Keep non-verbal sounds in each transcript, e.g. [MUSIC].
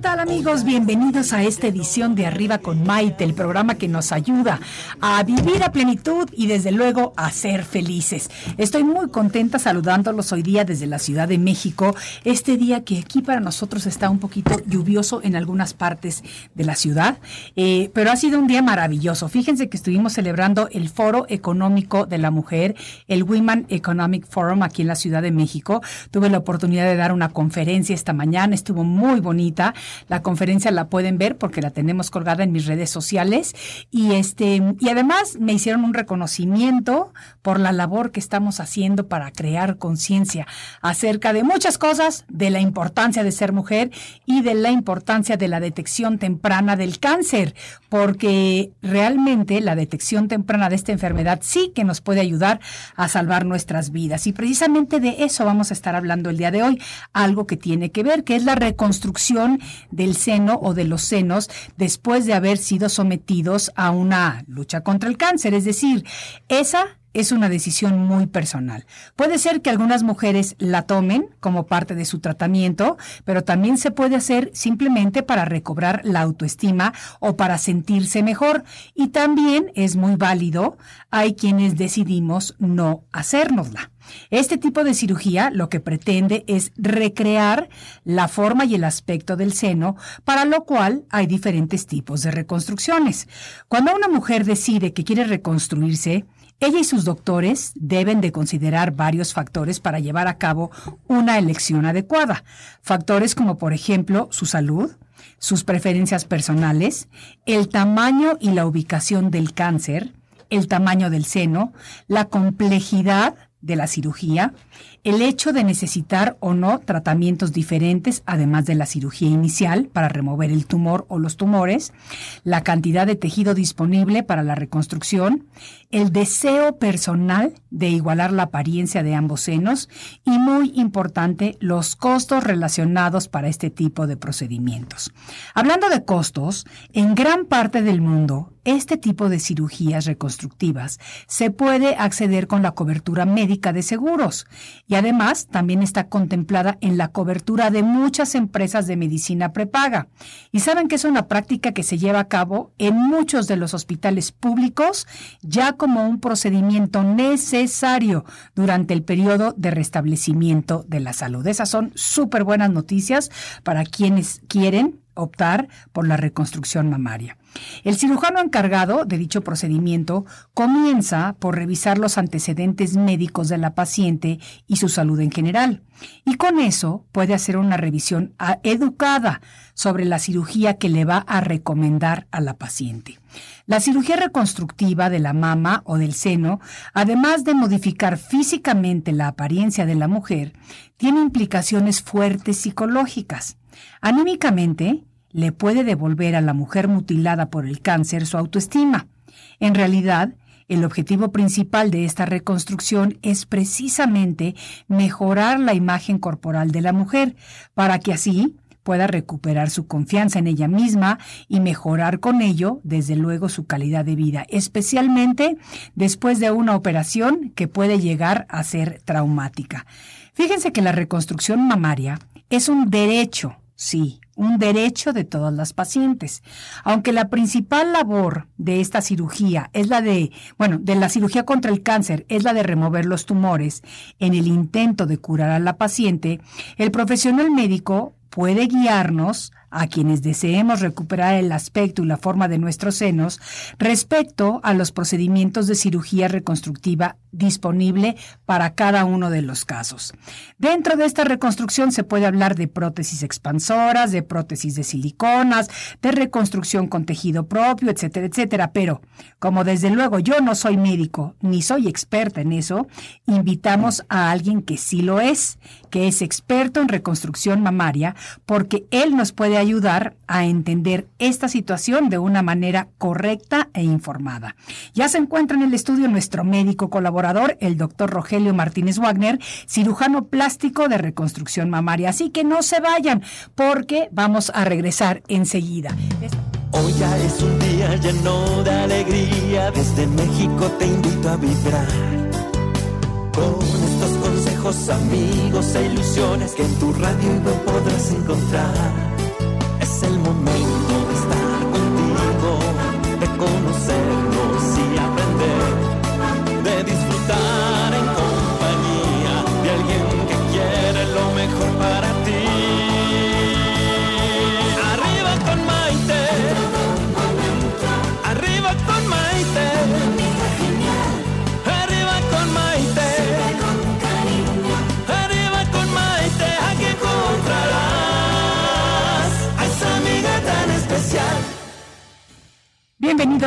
¿Qué tal amigos? Bienvenidos a esta edición de Arriba con Maite, el programa que nos ayuda a vivir a plenitud y desde luego a ser felices. Estoy muy contenta saludándolos hoy día desde la Ciudad de México, este día que aquí para nosotros está un poquito lluvioso en algunas partes de la ciudad, eh, pero ha sido un día maravilloso. Fíjense que estuvimos celebrando el Foro Económico de la Mujer, el Women Economic Forum aquí en la Ciudad de México. Tuve la oportunidad de dar una conferencia esta mañana, estuvo muy bonita. La conferencia la pueden ver porque la tenemos colgada en mis redes sociales. Y este y además me hicieron un reconocimiento por la labor que estamos haciendo para crear conciencia acerca de muchas cosas, de la importancia de ser mujer y de la importancia de la detección temprana del cáncer, porque realmente la detección temprana de esta enfermedad sí que nos puede ayudar a salvar nuestras vidas. Y precisamente de eso vamos a estar hablando el día de hoy, algo que tiene que ver que es la reconstrucción del seno o de los senos después de haber sido sometidos a una lucha contra el cáncer. Es decir, esa es una decisión muy personal. Puede ser que algunas mujeres la tomen como parte de su tratamiento, pero también se puede hacer simplemente para recobrar la autoestima o para sentirse mejor. Y también es muy válido, hay quienes decidimos no hacérnosla. Este tipo de cirugía lo que pretende es recrear la forma y el aspecto del seno, para lo cual hay diferentes tipos de reconstrucciones. Cuando una mujer decide que quiere reconstruirse, ella y sus doctores deben de considerar varios factores para llevar a cabo una elección adecuada. Factores como, por ejemplo, su salud, sus preferencias personales, el tamaño y la ubicación del cáncer, el tamaño del seno, la complejidad de la cirugía, el hecho de necesitar o no tratamientos diferentes, además de la cirugía inicial para remover el tumor o los tumores, la cantidad de tejido disponible para la reconstrucción, el deseo personal de igualar la apariencia de ambos senos y, muy importante, los costos relacionados para este tipo de procedimientos. Hablando de costos, en gran parte del mundo, este tipo de cirugías reconstructivas se puede acceder con la cobertura médica de seguros y además también está contemplada en la cobertura de muchas empresas de medicina prepaga. Y saben que es una práctica que se lleva a cabo en muchos de los hospitales públicos ya como un procedimiento necesario durante el periodo de restablecimiento de la salud. Esas son súper buenas noticias para quienes quieren optar por la reconstrucción mamaria. El cirujano encargado de dicho procedimiento comienza por revisar los antecedentes médicos de la paciente y su salud en general, y con eso puede hacer una revisión educada sobre la cirugía que le va a recomendar a la paciente. La cirugía reconstructiva de la mama o del seno, además de modificar físicamente la apariencia de la mujer, tiene implicaciones fuertes psicológicas. Anímicamente, le puede devolver a la mujer mutilada por el cáncer su autoestima. En realidad, el objetivo principal de esta reconstrucción es precisamente mejorar la imagen corporal de la mujer, para que así pueda recuperar su confianza en ella misma y mejorar con ello, desde luego, su calidad de vida, especialmente después de una operación que puede llegar a ser traumática. Fíjense que la reconstrucción mamaria es un derecho, sí, un derecho de todas las pacientes. Aunque la principal labor de esta cirugía es la de, bueno, de la cirugía contra el cáncer es la de remover los tumores en el intento de curar a la paciente, el profesional médico puede guiarnos a quienes deseemos recuperar el aspecto y la forma de nuestros senos respecto a los procedimientos de cirugía reconstructiva disponible para cada uno de los casos. Dentro de esta reconstrucción se puede hablar de prótesis expansoras, de prótesis de siliconas, de reconstrucción con tejido propio, etcétera, etcétera. Pero, como desde luego yo no soy médico ni soy experta en eso, invitamos a alguien que sí lo es, que es experto en reconstrucción mamaria, porque él nos puede ayudar a entender esta situación de una manera correcta e informada. Ya se encuentra en el estudio nuestro médico colaborador, el doctor Rogelio Martínez Wagner, cirujano plástico de reconstrucción mamaria. Así que no se vayan, porque vamos a regresar enseguida. Hoy ya es un día lleno de alegría, desde México te invito a vibrar. Con estos consejos, amigos e ilusiones que en tu radio podrás encontrar es el momento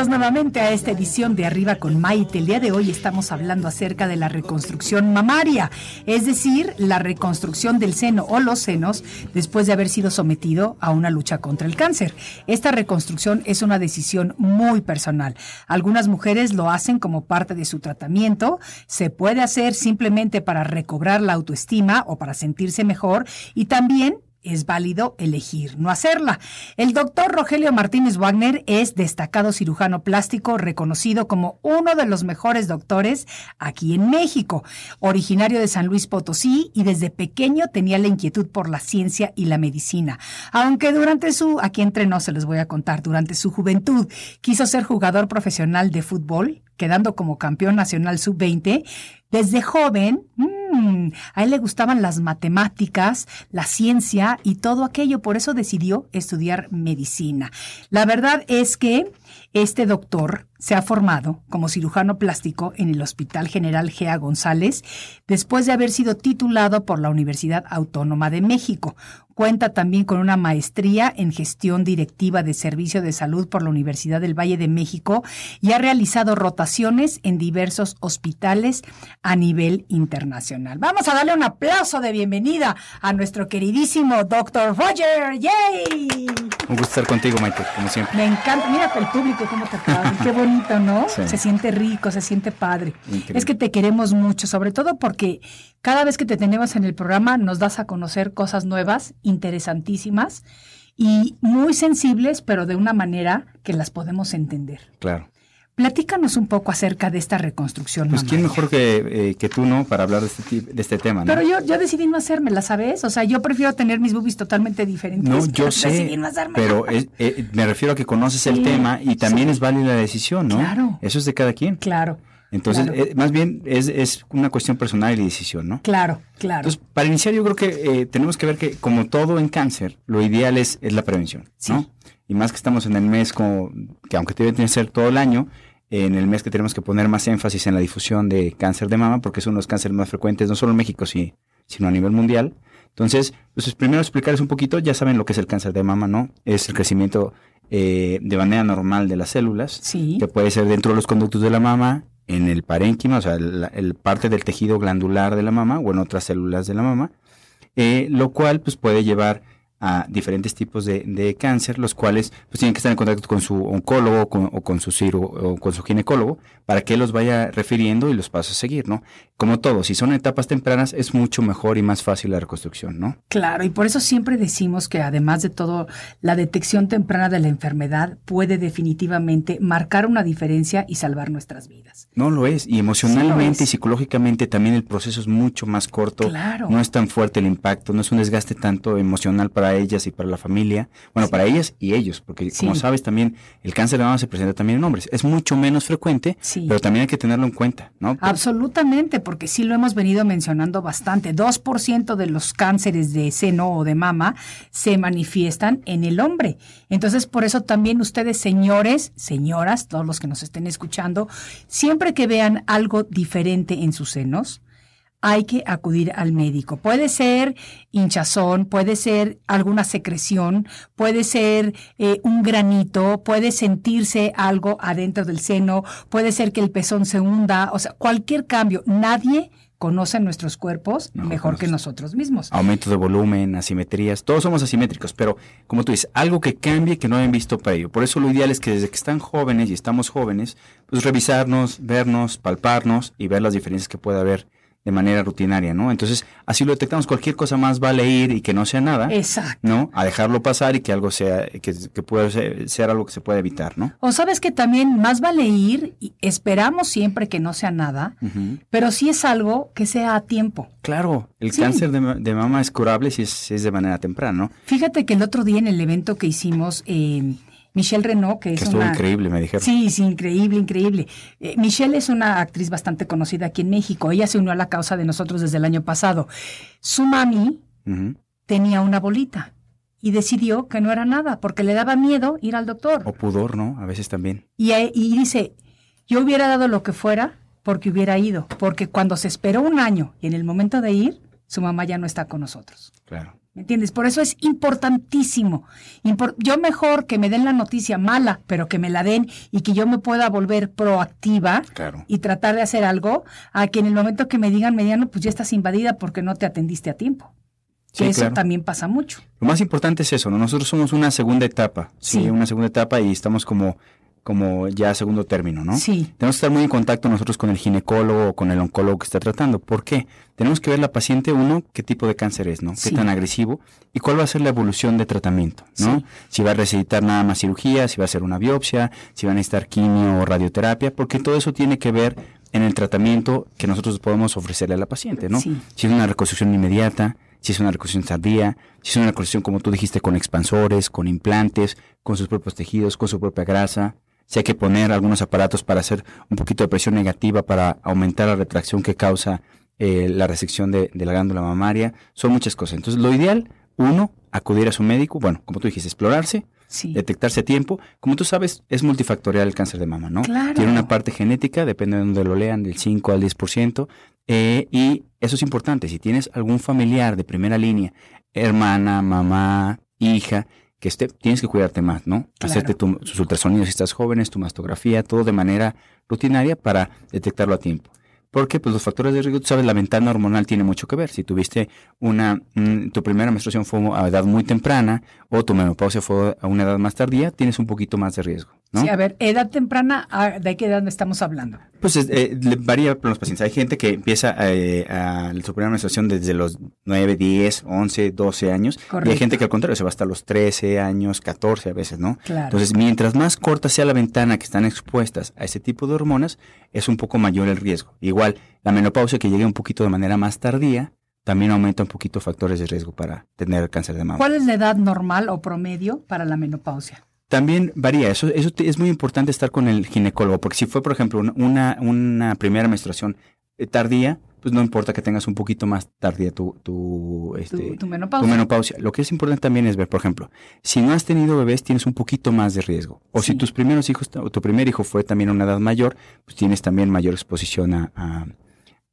Nuevamente a esta edición de Arriba con Maite. El día de hoy estamos hablando acerca de la reconstrucción mamaria, es decir, la reconstrucción del seno o los senos después de haber sido sometido a una lucha contra el cáncer. Esta reconstrucción es una decisión muy personal. Algunas mujeres lo hacen como parte de su tratamiento, se puede hacer simplemente para recobrar la autoestima o para sentirse mejor y también es válido elegir no hacerla. El doctor Rogelio Martínez Wagner es destacado cirujano plástico reconocido como uno de los mejores doctores aquí en México, originario de San Luis Potosí y desde pequeño tenía la inquietud por la ciencia y la medicina. Aunque durante su, aquí entrenó se les voy a contar, durante su juventud quiso ser jugador profesional de fútbol, quedando como campeón nacional sub-20, desde joven, mmm, a él le gustaban las matemáticas, la ciencia y todo aquello, por eso decidió estudiar medicina. La verdad es que este doctor se ha formado como cirujano plástico en el Hospital General Gea González después de haber sido titulado por la Universidad Autónoma de México. Cuenta también con una maestría en gestión directiva de servicio de salud por la Universidad del Valle de México y ha realizado rotaciones en diversos hospitales a nivel internacional. Vamos a darle un aplauso de bienvenida a nuestro queridísimo doctor Roger. ¡Yay! Un gusto estar contigo, Maite, como siempre. Me encanta. Mira el público cómo te. Qué bonito, ¿no? Sí. Se siente rico, se siente padre. Increíble. Es que te queremos mucho, sobre todo porque cada vez que te tenemos en el programa nos das a conocer cosas nuevas, interesantísimas y muy sensibles, pero de una manera que las podemos entender. Claro. Platícanos un poco acerca de esta reconstrucción. Pues quién mejor que, eh, que tú, ¿no? Para hablar de este, de este tema, ¿no? Pero yo, yo decidí no hacérmela, ¿sabes? O sea, yo prefiero tener mis boobies totalmente diferentes. No, yo sé, Decidí no hacérmela. pero es- eh, me refiero a que conoces el tema y también sí. es válida la decisión, ¿no? Claro. Eso es de cada quien. Claro. Entonces, claro. eh, más bien es, es una cuestión personal y de decisión, ¿no? Claro, claro. Entonces, para iniciar, yo creo que eh, tenemos que ver que, como todo en cáncer, lo ideal es, es la prevención, ¿no? Sí. Y más que estamos en el mes, como, que aunque debe tener que ser todo el año, en el mes que tenemos que poner más énfasis en la difusión de cáncer de mama, porque es uno de los cánceres más frecuentes, no solo en México, sí, sino a nivel mundial. Entonces, pues primero explicarles un poquito, ya saben lo que es el cáncer de mama, ¿no? Es el crecimiento eh, de manera normal de las células, Sí. que puede ser dentro de los conductos de la mama, en el parénquima, o sea, la- el parte del tejido glandular de la mama o en otras células de la mama, eh, lo cual pues puede llevar a diferentes tipos de, de cáncer, los cuales pues tienen que estar en contacto con su oncólogo con- o con su ciro, o con su ginecólogo para que los vaya refiriendo y los pasos a seguir, ¿no? Como todo, si son etapas tempranas es mucho mejor y más fácil la reconstrucción, ¿no? Claro, y por eso siempre decimos que además de todo, la detección temprana de la enfermedad puede definitivamente marcar una diferencia y salvar nuestras vidas. No lo es, y emocionalmente y psicológicamente también el proceso es mucho más corto, Claro. no es tan fuerte el impacto, no es un desgaste tanto emocional para ellas y para la familia, bueno, para ellas y ellos, porque como sabes también el cáncer de mama se presenta también en hombres, es mucho menos frecuente, Sí. pero también hay que tenerlo en cuenta, ¿no? Absolutamente, porque sí lo hemos venido mencionando bastante. 2% de los cánceres de seno o de mama se manifiestan en el hombre. Entonces, por eso también ustedes, señores, señoras, todos los que nos estén escuchando, siempre que vean algo diferente en sus senos, hay que acudir al médico. Puede ser hinchazón, puede ser alguna secreción, puede ser eh, un granito, puede sentirse algo adentro del seno, puede ser que el pezón se hunda, o sea, cualquier cambio. Nadie conoce nuestros cuerpos No, mejor que nosotros mismos. Aumento de volumen, asimetrías, todos somos asimétricos, pero como tú dices, algo que cambie que no hayan visto para ello. Por eso lo ideal es que desde que están jóvenes y estamos jóvenes, pues revisarnos, vernos, palparnos y ver las diferencias que puede haber de manera rutinaria, ¿no? Entonces, así lo detectamos. Cualquier cosa más vale ir y que no sea nada, Exacto. ¿no? A dejarlo pasar y que algo sea, que, que pueda ser, ser algo que se pueda evitar, ¿no? O sabes que también más vale ir y esperamos siempre que no sea nada, pero sí es algo que sea a tiempo. Claro, el Sí. cáncer de, de mama es curable si es, si es de manera temprana, ¿no? Fíjate que el otro día en el evento que hicimos, eh, Michelle Renault, que es Que estuvo una... increíble, me dijeron. Sí, sí, increíble, increíble. Eh, Michelle es una actriz bastante conocida aquí en México. Ella se unió a la causa de nosotros desde el año pasado. Su mami tenía una bolita y decidió que no era nada porque le daba miedo ir al doctor. O pudor, ¿no? A veces también. Y, eh, y dice, yo hubiera dado lo que fuera porque hubiera ido, porque cuando se esperó un año y en el momento de ir, su mamá ya no está con nosotros. Claro. ¿Me entiendes? Por eso es importantísimo. Impor- yo mejor que me den la noticia mala, pero que me la den y que yo me pueda volver proactiva Claro. y tratar de hacer algo, a que en el momento que me digan mediano, pues ya estás invadida porque no te atendiste a tiempo. Que eso claro. también pasa mucho. Lo más importante es eso, ¿no? Nosotros somos una segunda etapa, sí, Sí. una segunda etapa y estamos como, como ya segundo término, ¿no? Sí. Tenemos que estar muy en contacto nosotros con el ginecólogo o con el oncólogo que está tratando. ¿Por qué? Tenemos que ver la paciente, uno, qué tipo de cáncer es, ¿no? Qué Sí. tan agresivo y cuál va a ser la evolución de tratamiento, ¿no? Sí. Si va a necesitar nada más cirugía, si va a ser una biopsia, si va a necesitar quimio o radioterapia, porque todo eso tiene que ver en el tratamiento que nosotros podemos ofrecerle a la paciente, ¿no? Sí. Si es una reconstrucción inmediata, si es una reconstrucción tardía, si es una reconstrucción, como tú dijiste, con expansores, con implantes, con sus propios tejidos, con su propia grasa, si hay que poner algunos aparatos para hacer un poquito de presión negativa para aumentar la retracción que causa eh, la resección de, de la glándula mamaria, son muchas cosas. Entonces, lo ideal, uno, acudir a su médico, bueno, como tú dijiste, explorarse, Sí. detectarse a tiempo. Como tú sabes, es multifactorial el cáncer de mama, ¿no? Claro. Tiene una parte genética, depende de donde lo lean, del 5 al 10%. eh, y eso es importante. Si tienes algún familiar de primera línea, hermana, mamá, hija, que esté, tienes que cuidarte más, ¿no? Claro. Hacerte tu- sus ultrasonidos si estás jóvenes, tu mastografía, todo de manera rutinaria para detectarlo a tiempo. Porque pues los factores de riesgo, tú sabes, la ventana hormonal tiene mucho que ver. Si tuviste una, mm, tu primera menstruación fue a edad muy temprana o tu menopausia fue a una edad más tardía, tienes un poquito más de riesgo, ¿no? Sí, a ver, edad temprana, ¿a- ¿de qué edad estamos hablando? Pues es- eh, varía por los pacientes. Hay gente que empieza eh, a su primera menstruación desde los 9, 10, 11, 12 años. Y hay Correcto. gente que al contrario se va hasta los 13 años, 14 a veces, ¿no? Claro. Entonces, mientras más corta sea la ventana que están expuestas a ese tipo de hormonas, es un poco mayor el riesgo. Igual, la menopausia que llegue un poquito de manera más tardía, también aumenta un poquito factores de riesgo para tener cáncer de mama. ¿Cuál es la edad normal o promedio para la menopausia? También varía, eso, eso es muy importante estar con el ginecólogo, porque si fue, por ejemplo, una, una, primera menstruación eh, tardía, pues no importa que tengas un poquito más tardía tu, tu, este, Tu, tu tu menopausia. menopausia. Lo que es importante también es ver, por ejemplo, si no has tenido bebés, tienes un poquito más de riesgo. O Sí. si tus primeros hijos, o tu primer hijo fue también a una edad mayor, pues tienes también mayor exposición a, a-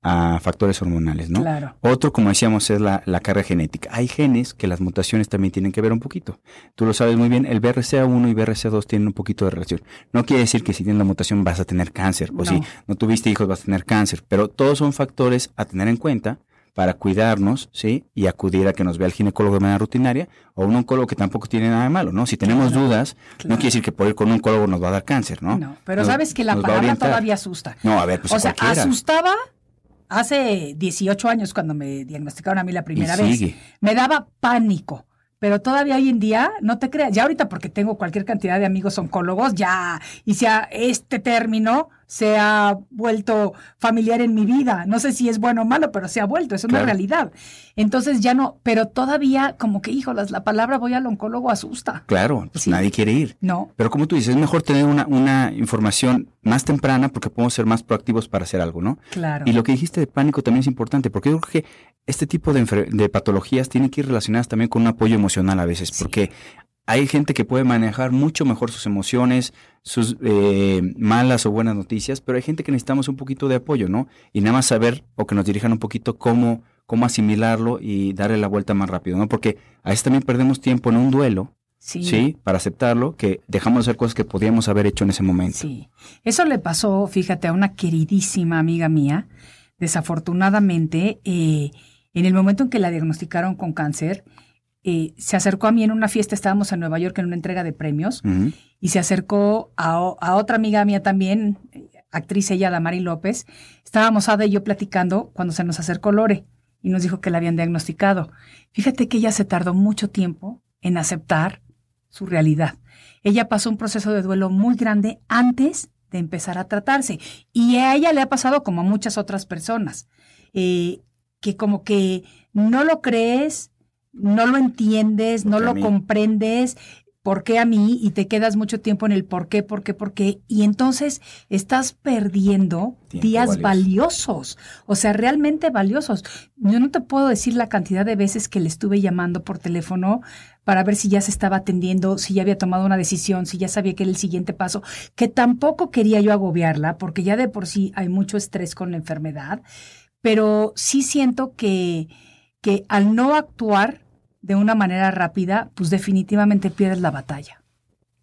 a factores hormonales, ¿no? Claro. Otro, como decíamos, es la, la carga genética. Hay genes que las mutaciones también tienen que ver un poquito. Tú lo sabes muy bien, el BRCA1 y BRCA2 tienen un poquito de relación. No quiere decir que si tienes la mutación vas a tener cáncer, o No. si no tuviste hijos vas a tener cáncer, pero todos son factores a tener en cuenta para cuidarnos, ¿sí? Y acudir a que nos vea el ginecólogo de manera rutinaria o un oncólogo que tampoco tiene nada de malo, ¿no? Si tenemos Claro, dudas, claro. no quiere decir que por ir con un oncólogo nos va a dar cáncer, ¿no? No, pero Nos- sabes que la palabra todavía asusta. No, a ver, pues o sea, asustaba hace 18 años cuando me diagnosticaron a mí la primera vez, me daba pánico. Pero todavía hoy en día, no te creas, ya ahorita porque tengo cualquier cantidad de amigos oncólogos, ya, y sea este término se ha vuelto familiar en mi vida. No sé si es bueno o malo, pero se ha vuelto, es una Claro. realidad. Entonces ya no, pero todavía como que, híjolas, la palabra voy al oncólogo asusta. Claro, pues Sí. nadie quiere ir. No, Pero como tú dices, es mejor tener una, una información más temprana porque podemos ser más proactivos para hacer algo, ¿no? claro. Y lo que dijiste de pánico también es importante, porque yo creo que este tipo de, de patologías tienen que ir relacionadas también con un apoyo emocional a veces, Sí. porque hay gente que puede manejar mucho mejor sus emociones, sus eh, malas o buenas noticias, pero hay gente que necesitamos un poquito de apoyo, ¿no? Y nada más saber o que nos dirijan un poquito cómo, cómo asimilarlo y darle la vuelta más rápido, ¿no? Porque a veces también perdemos tiempo en un duelo, sí. ¿sí? Para aceptarlo, que dejamos de hacer cosas que podíamos haber hecho en ese momento. Sí, eso le pasó, fíjate, a una queridísima amiga mía. Desafortunadamente, eh, en el momento en que la diagnosticaron con cáncer, eh, se acercó a mí en una fiesta, estábamos en Nueva York en una entrega de premios, y se acercó a, otra amiga mía también, actriz ella, Damari López. Estábamos Ada y yo platicando cuando se nos acercó Lore y nos dijo que la habían diagnosticado. Fíjate que ella se tardó mucho tiempo en aceptar su realidad. Ella pasó un proceso de duelo muy grande antes de empezar a tratarse. Y a ella le ha pasado como a muchas otras personas, eh, que como que no lo crees, no lo entiendes, no ¿Por qué a lo comprendes, ¿por qué a mí? Y te quedas mucho tiempo en el por qué, por qué, por qué. Y entonces estás perdiendo Tiempo días valioso. valiosos, o sea, realmente valiosos. Yo no te puedo decir la cantidad de veces que le estuve llamando por teléfono para ver si ya se estaba atendiendo, si ya había tomado una decisión, si ya sabía que era el siguiente paso, que tampoco quería yo agobiarla, porque ya de por sí hay mucho estrés con la enfermedad, pero sí siento que, que al no actuar de una manera rápida, pues definitivamente pierdes la batalla.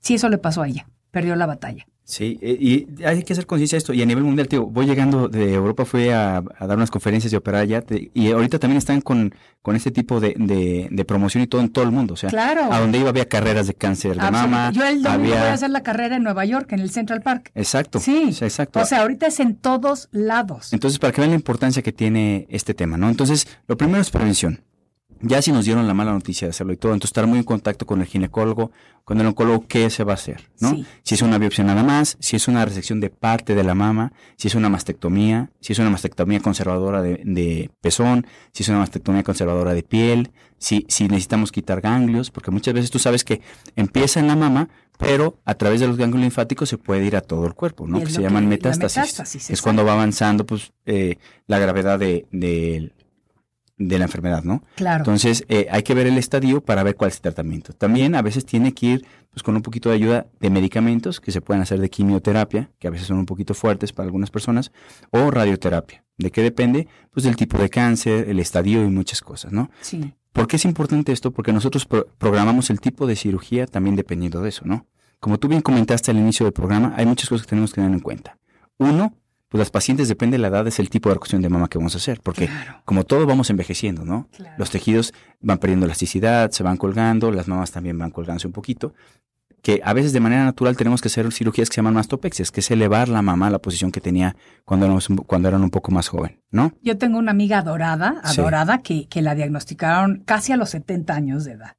Sí, eso le pasó a ella, perdió la batalla. Sí, eh, y hay que hacer conciencia de esto. Y a nivel mundial, tío, voy llegando de Europa, fui a, a dar unas conferencias y operar allá. te- y ahorita también están con, con este tipo de, de, de promoción y todo en todo el mundo. O sea, Claro. a donde iba había carreras de cáncer de mama. Yo el domingo había... voy a hacer la carrera en Nueva York, en el Central Park. Exacto. Sí. sí, exacto. O sea, ahorita es en todos lados. Entonces, para que vean la importancia que tiene este tema, ¿no? Entonces, lo primero es prevención. Ya si nos dieron la mala noticia de hacerlo y todo, entonces estar muy en contacto con el ginecólogo, con el oncólogo, qué se va a hacer, ¿no? Sí. Si es una biopsia nada más, si es una resección de parte de la mama, si es una mastectomía, si es una mastectomía conservadora de, de pezón, si es una mastectomía conservadora de piel, si, si necesitamos quitar ganglios, porque muchas veces tú sabes que empieza en la mama, pero a través de los ganglios linfáticos se puede ir a todo el cuerpo, ¿no? Que se llaman que- metástasis. metástasis, es cuando va avanzando, pues, eh, la gravedad de, de, de la enfermedad, ¿no? Claro. Entonces, eh, hay que ver el estadio para ver cuál es el tratamiento. También a veces tiene que ir pues, con un poquito de ayuda de medicamentos que se pueden hacer de quimioterapia, que a veces son un poquito fuertes para algunas personas, o radioterapia. ¿De qué depende? Pues del tipo de cáncer, el estadio y muchas cosas, ¿no? sí. ¿Por qué es importante esto? Porque nosotros pro- programamos el tipo de cirugía también dependiendo de eso, ¿no? Como tú bien comentaste al inicio del programa, hay muchas cosas que tenemos que tener en cuenta. Uno, pues las pacientes, depende de la edad, es el tipo de reconstrucción de mama que vamos a hacer, porque Claro. como todos vamos envejeciendo, ¿no? Claro. Los tejidos van perdiendo elasticidad, se van colgando, las mamas también van colgándose un poquito, que a veces de manera natural tenemos que hacer cirugías que se llaman mastopexias, que es elevar la mama a la posición que tenía cuando, éramos cuando eran un poco más joven, ¿no? Yo tengo una amiga adorada, Sí. adorada, que, que la diagnosticaron casi a los 70 años de edad.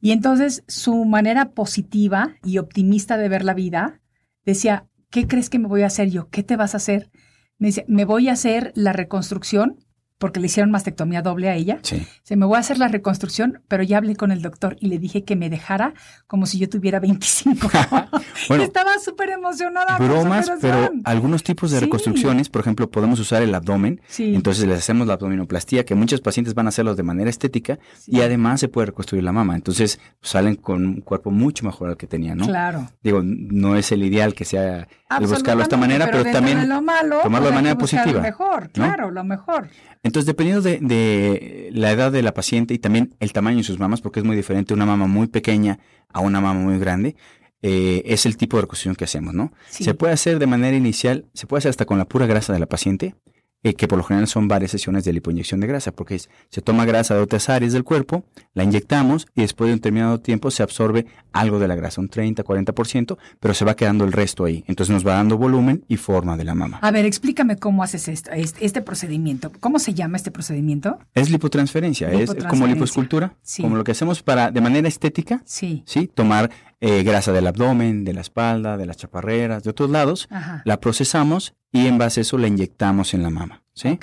Y entonces su manera positiva y optimista de ver la vida decía, ¿qué crees que me voy a hacer yo? ¿Qué te vas a hacer? Me dice, me voy a hacer la reconstrucción, porque le hicieron mastectomía doble a ella. Sí. Se me voy a hacer la reconstrucción, pero ya hablé con el doctor y le dije que me dejara como si yo tuviera 25. [LAUGHS] Bueno, estaba súper emocionada. con Bromas, pero algunos tipos de Sí. reconstrucciones, por ejemplo, podemos usar el abdomen, Sí. entonces les hacemos la abdominoplastía, que muchos pacientes van a hacerlos de manera estética y además se puede reconstruir la mama, entonces salen con un cuerpo mucho mejor al que tenían, ¿no? Claro. Digo, no es el ideal que sea el buscarlo de esta manera, pero, también de lo malo, tomarlo de pues manera positiva, Lo mejor, ¿no? claro, lo mejor. Entonces, dependiendo de, de la edad de la paciente y también el tamaño de sus mamas, porque es muy diferente una mama muy pequeña a una mama muy grande, eh, es el tipo de reconstrucción que hacemos, ¿no? Sí. Se puede hacer de manera inicial, se puede hacer hasta con la pura grasa de la paciente, eh, que por lo general son varias sesiones de lipoinyección de grasa, porque se toma grasa de otras áreas del cuerpo, la inyectamos y después de un determinado tiempo se absorbe algo de la grasa, un 30, 40%, pero se va quedando el resto ahí. Entonces nos va dando volumen y forma de la mama. A ver, explícame cómo haces esto, este, procedimiento. ¿Cómo se llama este procedimiento? Es lipotransferencia, es como liposcultura, como lo que hacemos para, de manera estética, sí. ¿sí? tomar eh, grasa del abdomen, de la espalda, de las chaparreras, de otros lados, la procesamos y en base a eso la inyectamos en la mama. ¿sí?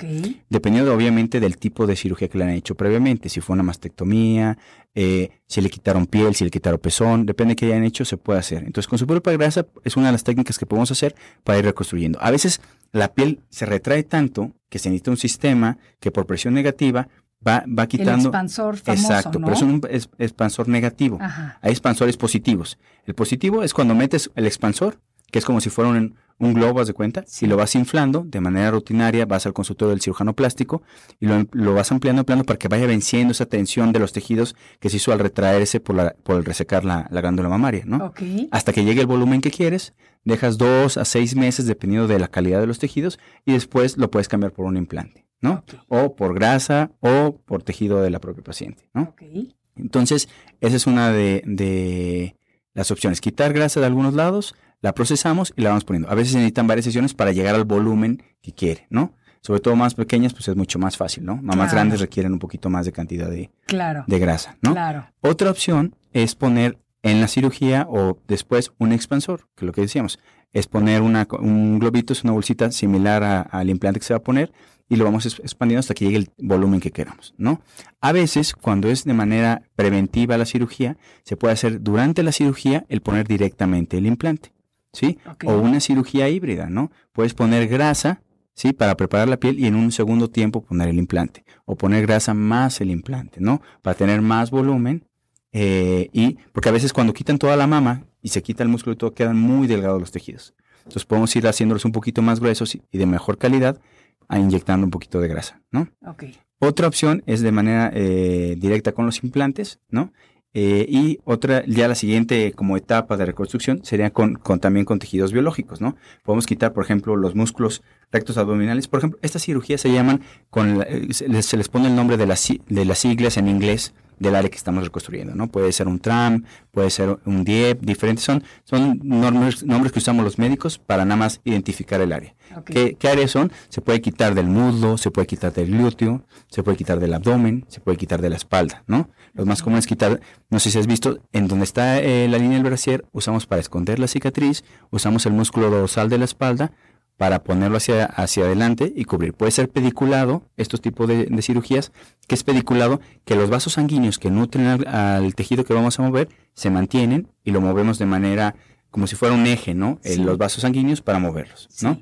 Dependiendo obviamente del tipo de cirugía que le han hecho previamente, si fue una mastectomía, eh, si le quitaron piel, si le quitaron pezón, depende de qué hayan hecho, se puede hacer. Entonces con su propia grasa es una de las técnicas que podemos hacer para ir reconstruyendo. A veces la piel se retrae tanto que se necesita un sistema que por presión negativa va, va quitando. El expansor famoso, Exacto, pero es un expansor negativo. Hay expansores positivos. El positivo es cuando metes el expansor, que es como si fuera un, un globo, de cuenta, si lo vas inflando de manera rutinaria, vas al consultorio del cirujano plástico y lo, lo, vas ampliando, ampliando para que vaya venciendo esa tensión de los tejidos que se hizo al retraerse por, la, por el resecar la, la glándula mamaria, ¿no? Hasta que llegue el volumen que quieres, dejas dos a seis meses dependiendo de la calidad de los tejidos y después lo puedes cambiar por un implante. ¿No? O por grasa o por tejido de la propia paciente, ¿no? Entonces, esa es una de, de, las opciones. Quitar grasa de algunos lados, la procesamos y la vamos poniendo. A veces se necesitan varias sesiones para llegar al volumen que quiere, ¿no? Sobre todo más pequeñas, pues es mucho más fácil, ¿no? Más grandes requieren un poquito más de cantidad de, claro. de grasa, ¿no? Claro. Otra opción es poner en la cirugía o después un expansor, que es lo que decíamos, es poner una, un globito, es una bolsita similar al implante que se va a poner, y lo vamos expandiendo hasta que llegue el volumen que queramos, ¿no? A veces, cuando es de manera preventiva la cirugía, se puede hacer durante la cirugía el poner directamente el implante, ¿sí? O una cirugía híbrida, ¿no? Puedes poner grasa, ¿sí? Para preparar la piel y en un segundo tiempo poner el implante. O poner grasa más el implante, ¿no? Para tener más volumen. Eh, y porque a veces cuando quitan toda la mama y se quita el músculo y todo, quedan muy delgados los tejidos. Entonces podemos ir haciéndolos un poquito más gruesos y de mejor calidad a inyectando un poquito de grasa, ¿no? Otra opción es de manera eh, directa con los implantes, ¿no? Eh, y otra, ya la siguiente como etapa de reconstrucción sería con, con, también con tejidos biológicos, ¿no? Podemos quitar, por ejemplo, los músculos rectos abdominales. Por ejemplo, estas cirugías se llaman, con eh, se, les, pone el nombre de las, de las siglas en inglés del área que estamos reconstruyendo, ¿no? Puede ser un TRAM, puede ser un DIEP, diferentes son, son nombres, nombres que usamos los médicos para nada más identificar el área. ¿Qué, ¿Qué, áreas son? Se puede quitar del muslo, se puede quitar del glúteo, se puede quitar del abdomen, se puede quitar de la espalda, ¿no? Los más comunes es quitar, no sé si has visto, en donde está eh, la línea del brasier, usamos para esconder la cicatriz, usamos el músculo dorsal de la espalda, para ponerlo hacia, hacia adelante y cubrir. Puede ser pediculado, estos tipos de, cirugías, que es pediculado, que los vasos sanguíneos que nutren al, tejido que vamos a mover se mantienen y lo movemos de manera como si fuera un eje, ¿no? en los vasos sanguíneos para moverlos, ¿no?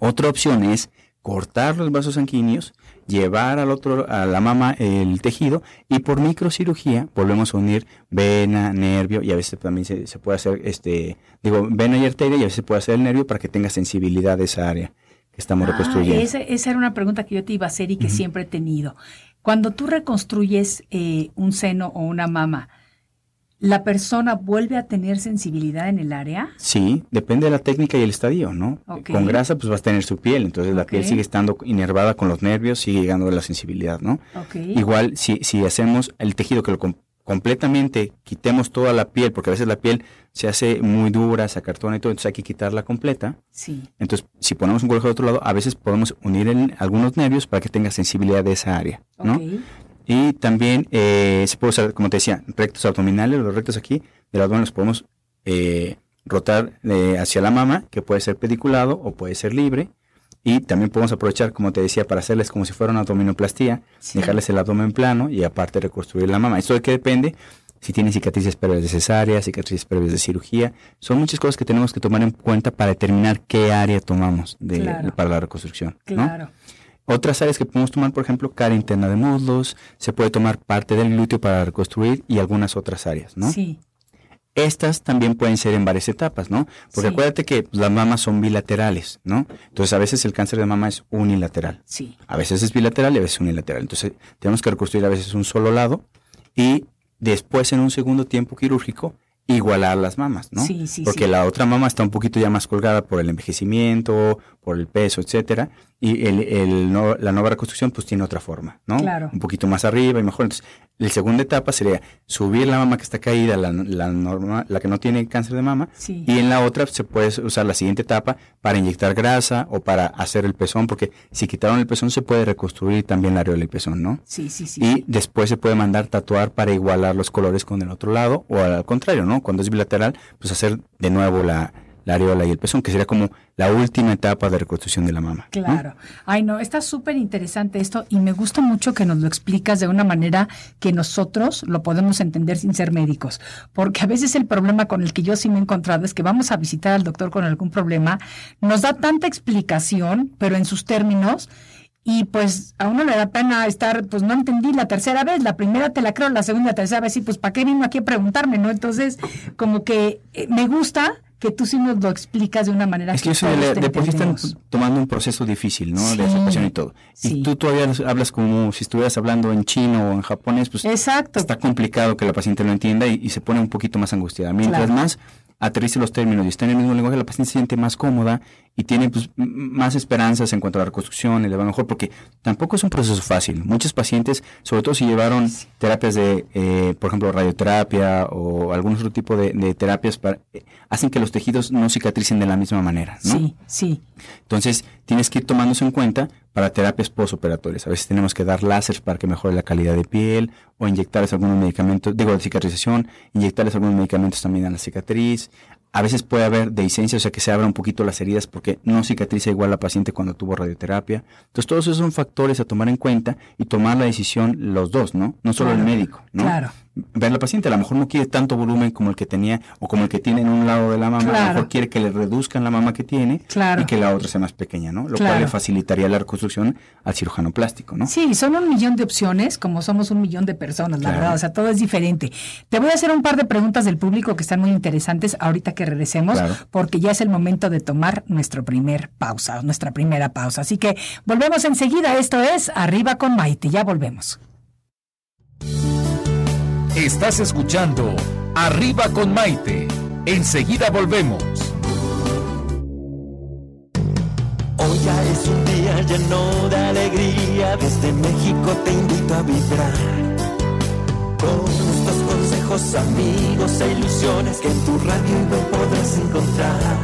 Otra opción es cortar los vasos sanguíneos, llevar al otro, a la mama el tejido y por microcirugía volvemos a unir vena, nervio y a veces también se, puede hacer, este, digo, vena y arteria y a veces se puede hacer el nervio para que tenga sensibilidad de esa área que estamos ah, reconstruyendo. Esa, era una pregunta que yo te iba a hacer y que siempre he tenido. Cuando tú reconstruyes eh, un seno o una mama, ¿La persona vuelve a tener sensibilidad en el área? Sí, depende de la técnica y el estadio, ¿no? Con grasa pues vas a tener su piel, entonces la piel sigue estando inervada con los nervios, sigue llegando a la sensibilidad, ¿no? Igual si, si hacemos el tejido que lo completamente quitemos toda la piel, porque a veces la piel se hace muy dura, se acartona y todo, entonces hay que quitarla completa. Sí. Entonces, si ponemos un colegio de otro lado, a veces podemos unir algunos nervios para que tenga sensibilidad de esa área, ¿no? Y también eh, se puede usar, como te decía, rectos abdominales, los rectos aquí del abdomen los podemos eh, rotar eh, hacia la mama, que puede ser pediculado o puede ser libre. Y también podemos aprovechar, como te decía, para hacerles como si fuera una abdominoplastía, dejarles el abdomen plano y aparte reconstruir la mama. Esto de qué depende si tienen cicatrices previas de cesárea, cicatrices previas de cirugía. Son muchas cosas que tenemos que tomar en cuenta para determinar qué área tomamos de, para la reconstrucción. Claro. Otras áreas que podemos tomar, por ejemplo, cara interna de muslos, se puede tomar parte del glúteo para reconstruir y algunas otras áreas, ¿no? Sí. Estas también pueden ser en varias etapas, ¿no? Porque acuérdate que las mamas son bilaterales, ¿no? Entonces a veces el cáncer de mama es unilateral. Sí. A veces es bilateral y a veces unilateral. Entonces tenemos que reconstruir a veces un solo lado y después en un segundo tiempo quirúrgico igualar las mamas, ¿no? Sí, sí, Porque sí. la otra mama está un poquito ya más colgada por el envejecimiento, por el peso, etcétera, y el, el no- la nueva reconstrucción pues tiene otra forma, ¿no? Claro. Un poquito más arriba y mejor. Entonces, la segunda etapa sería subir la mama que está caída, la, la, norma- la que no tiene cáncer de mama, Sí. y en la otra se puede usar la siguiente etapa para inyectar grasa o para hacer el pezón, porque si quitaron el pezón se puede reconstruir también la areola y pezón, ¿no? Sí, sí, sí. Y después se puede mandar tatuar para igualar los colores con el otro lado, o al contrario, ¿no? Cuando es bilateral, pues hacer de nuevo la, la areola y el pezón, que sería como la última etapa de reconstrucción de la mama. Claro. Ay, no, está súper interesante esto y me gusta mucho que nos lo explicas de una manera que nosotros lo podemos entender sin ser médicos. Porque a veces el problema con el que yo sí me he encontrado es que vamos a visitar al doctor con algún problema, nos da tanta explicación, pero en sus términos. Y pues a uno le da pena estar, pues no entendí la tercera vez, la primera te la creo, la segunda, la tercera vez, sí, pues ¿para qué vino aquí a preguntarme, no? Entonces, como que eh, me gusta que tú sí nos lo explicas de una manera Es que eso de, todos la- te de por sí están tomando un proceso difícil, ¿no? Sí. De aceptación y todo. Sí. Y tú todavía hablas como si estuvieras hablando en chino o en japonés, pues Exacto. está complicado que la paciente lo entienda y, y se pone un poquito más angustiada. Mientras Claro. más aterrice los términos y está en el mismo lenguaje, la paciente se siente más cómoda y tiene pues, más esperanzas en cuanto a la reconstrucción y le va mejor, porque tampoco es un proceso fácil. Muchos pacientes, sobre todo si llevaron terapias de, eh, por ejemplo, radioterapia o algún otro tipo de, de terapias, para, eh, hacen que los tejidos no cicatricen de la misma manera, ¿no? Sí, sí. Entonces, tienes que ir tomándose en cuenta para terapias postoperatorias. A veces tenemos que dar láseres para que mejore la calidad de piel o inyectarles algunos medicamentos, digo, de cicatrización, inyectarles algunos medicamentos también a la cicatriz. A veces puede haber dehiscencia, o sea, que se abran un poquito las heridas porque no cicatriza igual la paciente cuando tuvo radioterapia. Entonces, todos esos son factores a tomar en cuenta y tomar la decisión los dos, ¿no? No solo Claro, el médico, ¿no? claro. Ver la paciente, a lo mejor no quiere tanto volumen como el que tenía o como el que tiene en un lado de la mama, a lo mejor quiere que le reduzcan la mama que tiene Claro. y que la otra sea más pequeña, ¿no? Lo Claro. cual le facilitaría la reconstrucción al cirujano plástico, ¿no? Sí, son un millón de opciones, como somos un millón de personas, la Claro. verdad, o sea, todo es diferente. Te voy a hacer un par de preguntas del público que están muy interesantes ahorita que regresemos, porque ya es el momento de tomar nuestro primer pausa, nuestra primera pausa. Así que volvemos enseguida, esto es Arriba con Maite, ya volvemos. Estás escuchando Arriba con Maite. Enseguida volvemos. Hoy ya es un día lleno de alegría, desde México te invito a vibrar. Con estos consejos, amigos e ilusiones que en tu radio web podrás encontrar.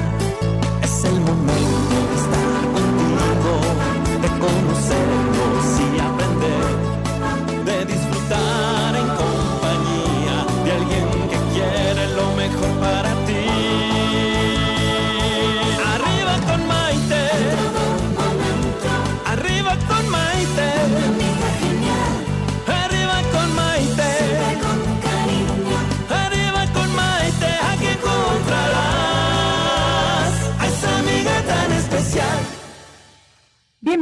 Es el momento de estar contigo, de conocernos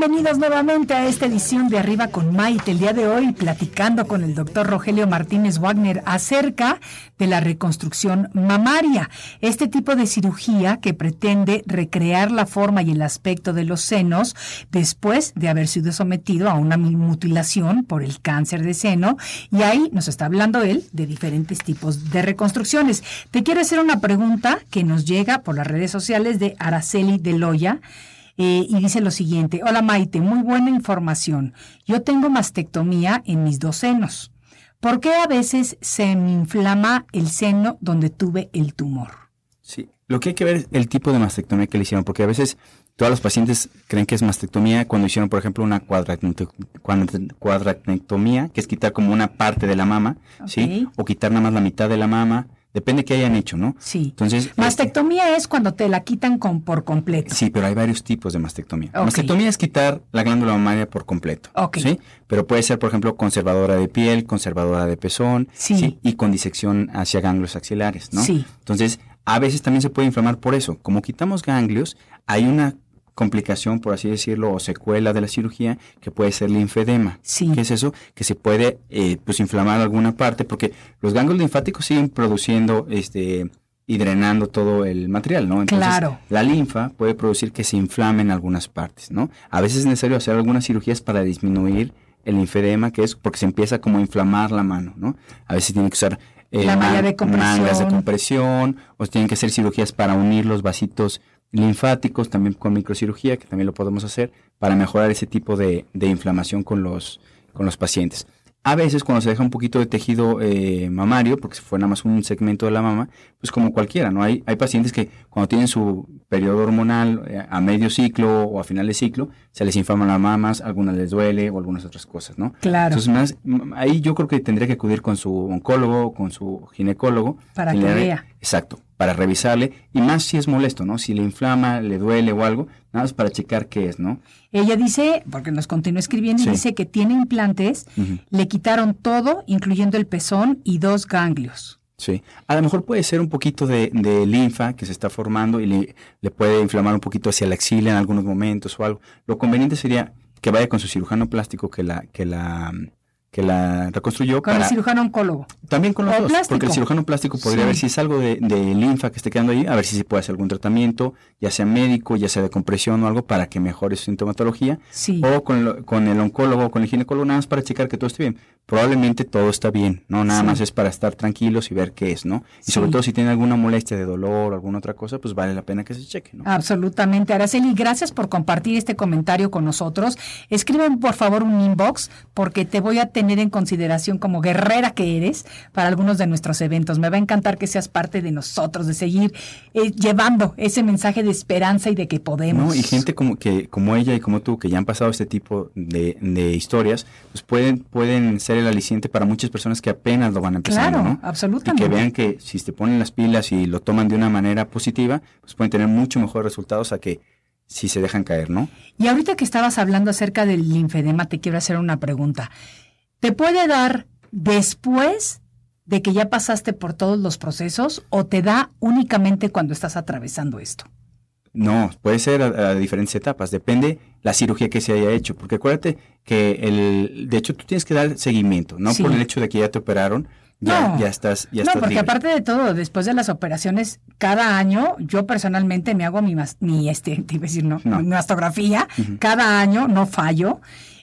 Bienvenidos nuevamente a esta edición de Arriba con Maite. El día de hoy platicando con el doctor Rogelio Martínez Wagner acerca de la reconstrucción mamaria. Este tipo de cirugía que pretende recrear la forma y el aspecto de los senos después de haber sido sometido a una mutilación por el cáncer de seno. Y ahí nos está hablando él de diferentes tipos de reconstrucciones. Te quiero hacer una pregunta que nos llega por las redes sociales de Araceli Deloya. Eh, y dice lo siguiente, hola Maite, muy buena información. Yo tengo mastectomía en mis dos senos. ¿Por qué a veces se me inflama el seno donde tuve el tumor? Sí. Lo que hay que ver es el tipo de mastectomía que le hicieron, porque a veces todos los pacientes creen que es mastectomía cuando hicieron, por ejemplo, una cuadratectomía, que es quitar como una parte de la mama, ¿sí? O quitar nada más la mitad de la mama, depende qué hayan hecho, ¿no? Sí. Entonces, este, Mastectomía es cuando te la quitan con, por completo. Sí, pero hay varios tipos de mastectomía. Mastectomía es quitar la glándula mamaria por completo. Ok. ¿sí? Pero puede ser, por ejemplo, conservadora de piel, conservadora de pezón. Sí. Y con disección hacia ganglios axilares, ¿no? Sí. Entonces, a veces también se puede inflamar por eso. Como quitamos ganglios, hay una complicación, por así decirlo, o secuela de la cirugía, que puede ser linfedema. Sí. ¿Qué es eso? Que se puede, eh, pues, inflamar alguna parte, porque los ganglios linfáticos siguen produciendo, este, y drenando todo el material, ¿no? Entonces, Claro. la linfa puede producir que se inflamen algunas partes, ¿no? A veces es necesario hacer algunas cirugías para disminuir el linfedema, que es porque se empieza como a inflamar la mano, ¿no? A veces tiene que usar eh, La malla man- de compresión. mangas de compresión, o tienen que hacer cirugías para unir los vasitos linfáticos, también con microcirugía, que también lo podemos hacer, para mejorar ese tipo de, de inflamación con los, con los pacientes. A veces cuando se deja un poquito de tejido eh, mamario, porque se fue nada más un segmento de la mama, pues como cualquiera, ¿no? Hay, hay pacientes que cuando tienen su periodo hormonal eh, a medio ciclo o a final de ciclo, se les inflaman las mamas, algunas les duele o algunas otras cosas, ¿no? Claro. Entonces, más, m- ahí yo creo que tendría que acudir con su oncólogo, con su ginecólogo. Para que vea. Exacto, para revisarle, y más si es molesto, ¿no? Si le inflama, le duele o algo, nada más para checar qué es, ¿no? Ella dice, porque nos continúa escribiendo, y Sí. dice que tiene implantes, le quitaron todo, incluyendo el pezón y dos ganglios. Sí, a lo mejor puede ser un poquito de, de linfa que se está formando y le, le puede inflamar un poquito hacia la axila en algunos momentos o algo. Lo conveniente sería que vaya con su cirujano plástico que la, que la, que la reconstruyó. Con el cirujano oncólogo. También con los O dos, plástico. porque el cirujano plástico podría Sí. ver si es algo de, de linfa que esté quedando ahí, a ver si se puede hacer algún tratamiento, ya sea médico, ya sea de compresión o algo, para que mejore su sintomatología. Sí. O con, lo- con el oncólogo con el ginecólogo, nada más para checar que todo esté bien. Probablemente todo está bien, ¿no? Nada Sí. más es para estar tranquilos y ver qué es, ¿no? Y sobre todo si tiene alguna molestia de dolor o alguna otra cosa, pues vale la pena que se cheque, ¿no? Absolutamente, Araceli, gracias por compartir este comentario con nosotros. Escriben por favor un inbox porque te voy a tener en consideración como guerrera que eres para algunos de nuestros eventos. Me va a encantar que seas parte de nosotros, de seguir eh, llevando ese mensaje de esperanza y de que podemos. ¿no? Y gente como que como ella y como tú que ya han pasado este tipo de, de historias, pues pueden pueden ser el aliciente para muchas personas que apenas lo van empezando, Claro, ¿no? absolutamente. Y que vean que si se ponen las pilas y lo toman de una manera positiva, pues pueden tener mucho mejores resultados a que si se dejan caer, ¿no? Y ahorita que estabas hablando acerca del linfedema, te quiero hacer una pregunta. ¿Te puede dar después de que ya pasaste por todos los procesos o te da únicamente cuando estás atravesando esto? No, puede ser a, a diferentes etapas, depende la cirugía que se haya hecho, porque acuérdate que el, de hecho tú tienes que dar seguimiento, no Sí. por el hecho de que ya te operaron, ya, No. ya estás, ya no, estás porque libre. aparte de todo, después de las operaciones, cada año yo personalmente me hago mi, mi este, [LAUGHS] te iba a decir, no, No. mi mastografía, cada año no fallo.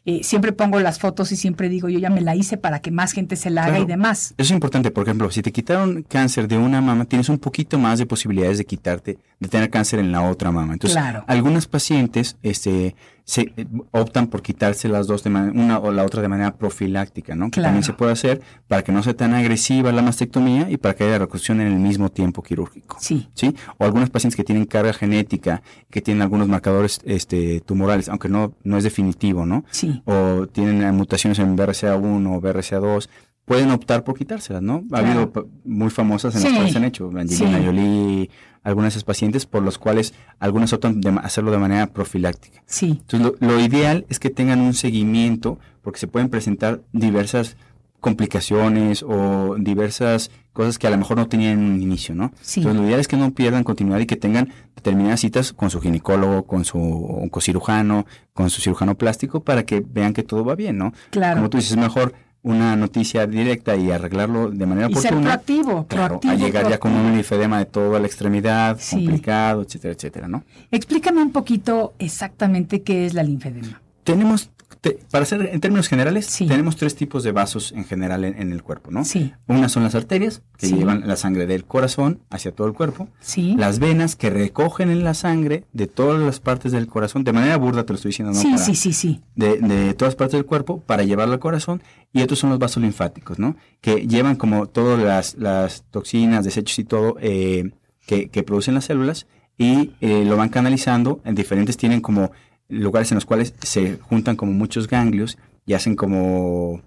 Eh, siempre pongo las fotos y siempre digo, yo ya me la hice para que más gente se la haga y demás. Eso es importante, por ejemplo, si te quitaron cáncer de una mama, tienes un poquito más de posibilidades de quitarte, de tener cáncer en la otra mama. Entonces, Claro. algunas pacientes este, se eh, optan por quitarse las dos de manera, una o la otra de manera profiláctica, ¿no? Que Claro. también se puede hacer para que no sea tan agresiva la mastectomía y para que haya reconstrucción en el mismo tiempo quirúrgico. Sí. ¿sí? O algunas pacientes que tienen carga genética, que tienen algunos marcadores este, tumorales, aunque no, no es definitivo, ¿no? Sí. O tienen mutaciones en BRCA1 o BRCA2, pueden optar por quitárselas, ¿no? Ha Claro. habido muy famosas en las cuales se han hecho, Angelina Sí. Jolie, algunas de esas pacientes por los cuales algunas optan de hacerlo de manera profiláctica. Sí. Entonces, lo, lo ideal es que tengan un seguimiento porque se pueden presentar diversas complicaciones o diversas cosas que a lo mejor no tenían en un inicio, ¿no? Sí. Entonces, lo ideal es que no pierdan continuidad y que tengan determinadas citas con su ginecólogo, con su oncocirujano, con su cirujano plástico para que vean que todo va bien, ¿no? Claro. Como tú dices, es mejor una noticia directa y arreglarlo de manera Y ser proactivo, Claro, proactivo, a llegar ya con un linfedema de toda la extremidad, Sí. complicado, etcétera, etcétera, ¿no? Explícame un poquito exactamente qué es la linfedema. Tenemos, te- para ser en términos generales, Sí. tenemos tres tipos de vasos en general en, en el cuerpo, ¿no? Sí. Unas son las arterias, que Sí. llevan la sangre del corazón hacia todo el cuerpo. Sí. Las venas que recogen en la sangre de todas las partes del corazón, de manera burda te lo estoy diciendo, ¿no? sí, Para- sí, sí, sí. de, de todas partes del cuerpo para llevarlo al corazón y otros son los vasos linfáticos, ¿no? Que llevan como todas las, las toxinas, desechos y todo eh, que, que producen las células y eh, lo van canalizando. En diferentes tienen como lugares en los cuales se juntan como muchos ganglios y hacen como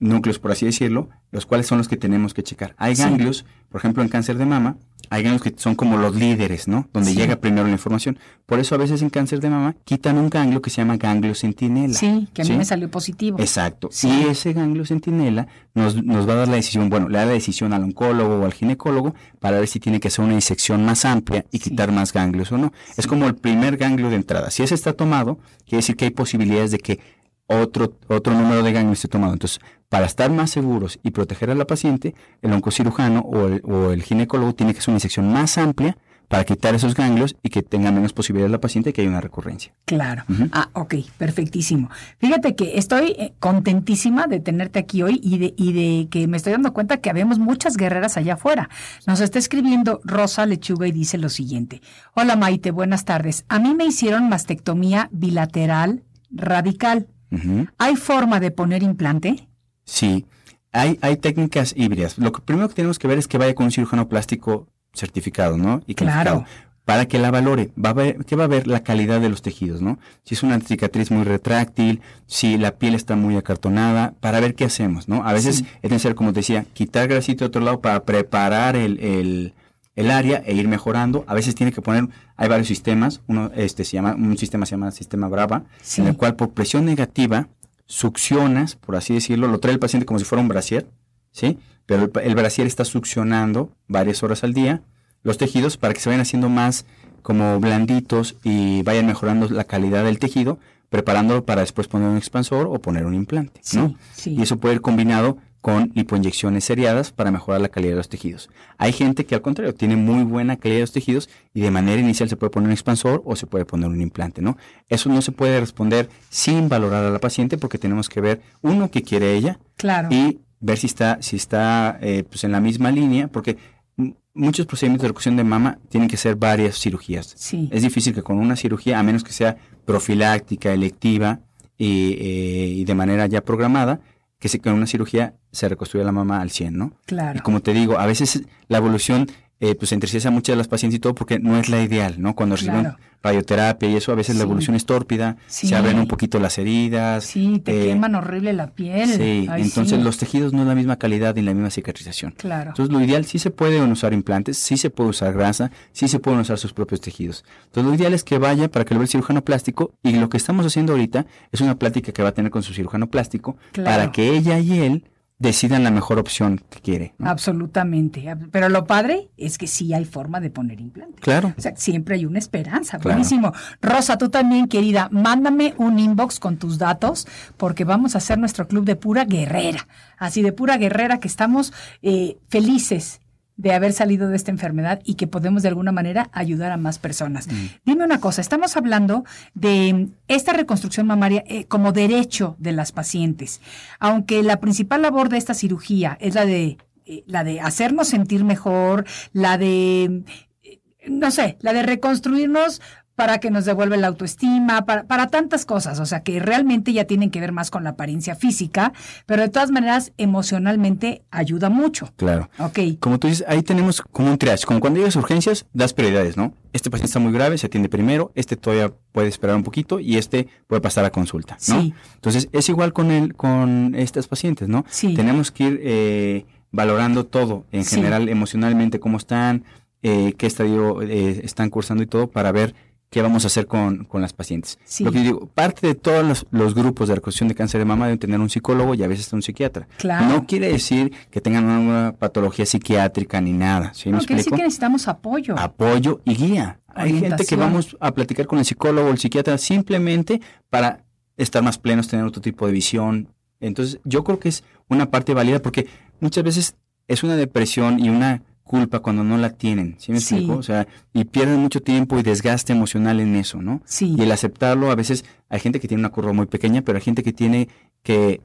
núcleos, por así decirlo, los cuales son los que tenemos que checar. Hay Sí. ganglios, por ejemplo, en cáncer de mama, hay ganglios que son como los líderes, ¿no? Donde Sí. llega primero la información. Por eso a veces en cáncer de mama quitan un ganglio que se llama ganglio centinela. Sí, que a mí ¿sí? me salió positivo. Exacto. Y ese ganglio centinela nos, nos va a dar la decisión, bueno, le da la decisión al oncólogo o al ginecólogo para ver si tiene que hacer una disección más amplia y quitar más ganglios o no. Es como el primer ganglio de entrada. Si ese está tomado, quiere decir que hay posibilidades de que otro, otro número de ganglios tomado. Entonces, para estar más seguros y proteger a la paciente, el oncocirujano o el, o el ginecólogo tiene que hacer una disección más amplia para quitar esos ganglios y que tenga menos posibilidades la paciente que haya una recurrencia. Claro. Ah, ok, perfectísimo. Fíjate que estoy eh, contentísima de tenerte aquí hoy y de, y de que me estoy dando cuenta que habemos muchas guerreras allá afuera. Nos está escribiendo Rosa Lechuga y dice lo siguiente. Hola Maite, buenas tardes. A mí me hicieron mastectomía bilateral radical. ¿Hay forma de poner implante? Sí, hay, hay técnicas híbridas. Lo que primero que tenemos que ver es que vaya con un cirujano plástico certificado, ¿no? Y Claro. Para que la valore, va a ver, que va a ver la calidad de los tejidos, ¿no? Si es una cicatriz muy retráctil, si la piel está muy acartonada, para ver qué hacemos, ¿no? A veces Sí. es necesario, como te decía, quitar grasito de otro lado para preparar el, el, el área e ir mejorando. A veces tiene que poner, hay varios sistemas, uno este se llama, un sistema se llama sistema Brava, Sí. en el cual por presión negativa succionas, por así decirlo, lo trae el paciente como si fuera un brasier, ¿sí? Pero el, el brasier está succionando varias horas al día los tejidos para que se vayan haciendo más como blanditos y vayan mejorando la calidad del tejido, preparándolo para después poner un expansor o poner un implante, ¿no? Sí, sí. Y eso puede ir combinado con lipoinyecciones seriadas para mejorar la calidad de los tejidos. Hay gente que al contrario tiene muy buena calidad de los tejidos y de manera inicial se puede poner un expansor o se puede poner un implante, ¿no? Eso no se puede responder sin valorar a la paciente porque tenemos que ver uno que quiere ella Claro. y ver si está si está eh, pues en la misma línea porque muchos procedimientos de reducción de mama tienen que ser varias cirugías. Sí. Es difícil que con una cirugía, a menos que sea profiláctica, electiva y, eh, y de manera ya programada, que se, con una cirugía se reconstruya la mama al 100, ¿no? Claro. Y como te digo, a veces la evolución eh, pues entristece a muchas de las pacientes y todo porque no es la ideal, ¿no? Cuando reciben Claro. radioterapia y eso, a veces la evolución es tórpida, Sí. se abren un poquito las heridas. Sí, te eh, queman horrible la piel. Sí, Ay, entonces sí. los tejidos no es la misma calidad ni la misma cicatrización. Claro. Entonces lo ideal sí se pueden usar implantes, sí se puede usar grasa, sí se pueden usar sus propios tejidos. Entonces lo ideal es que vaya para que lo vea el cirujano plástico y lo que estamos haciendo ahorita es una plática que va a tener con su cirujano plástico Claro. para que ella y él decidan la mejor opción que quiere. ¿no? Absolutamente. Pero lo padre es que sí hay forma de poner implante. Claro. O sea, siempre hay una esperanza. Claro. Buenísimo. Rosa, tú también, querida, mándame un inbox con tus datos porque vamos a hacer nuestro club de pura guerrera. Así de pura guerrera que estamos eh, felices de haber salido de esta enfermedad y que podemos de alguna manera ayudar a más personas. Dime una cosa, estamos hablando de mm, esta reconstrucción mamaria eh, como derecho de las pacientes, aunque la principal labor de esta cirugía es la de eh, la de hacernos sentir mejor, la de no sé, la de reconstruirnos para que nos devuelva la autoestima, para, para tantas cosas, o sea, que realmente ya tienen que ver más con la apariencia física, pero de todas maneras emocionalmente ayuda mucho. Claro. Ok, Como tú dices, ahí tenemos como un triage. Como cuando llegas a urgencias, das prioridades, ¿no? Este paciente está muy grave, se atiende primero, este todavía puede esperar un poquito y este puede pasar a consulta, ¿no? Sí. Entonces, es igual con el, con estas pacientes, ¿no? Sí. Tenemos que ir eh, valorando todo, en Sí. general, emocionalmente, cómo están, eh, qué estadio eh, están cursando y todo, para ver qué vamos a hacer con, con las pacientes. Sí. Lo que digo, parte de todos los, los grupos de reconstrucción de cáncer de mama deben tener un psicólogo y a veces un psiquiatra. Claro. No quiere decir que tengan una patología psiquiátrica ni nada. ¿sí me no, quiere decir explico? que necesitamos apoyo. Apoyo y guía. Hay gente que vamos a platicar con el psicólogo o el psiquiatra simplemente para estar más plenos, tener otro tipo de visión. Entonces, yo creo que es una parte válida porque muchas veces es una depresión y una culpa cuando no la tienen, ¿sí me Sí. explico? O sea, y pierden mucho tiempo y desgaste emocional en eso, ¿no? Sí. Y el aceptarlo, a veces hay gente que tiene una curva muy pequeña, pero hay gente que tiene que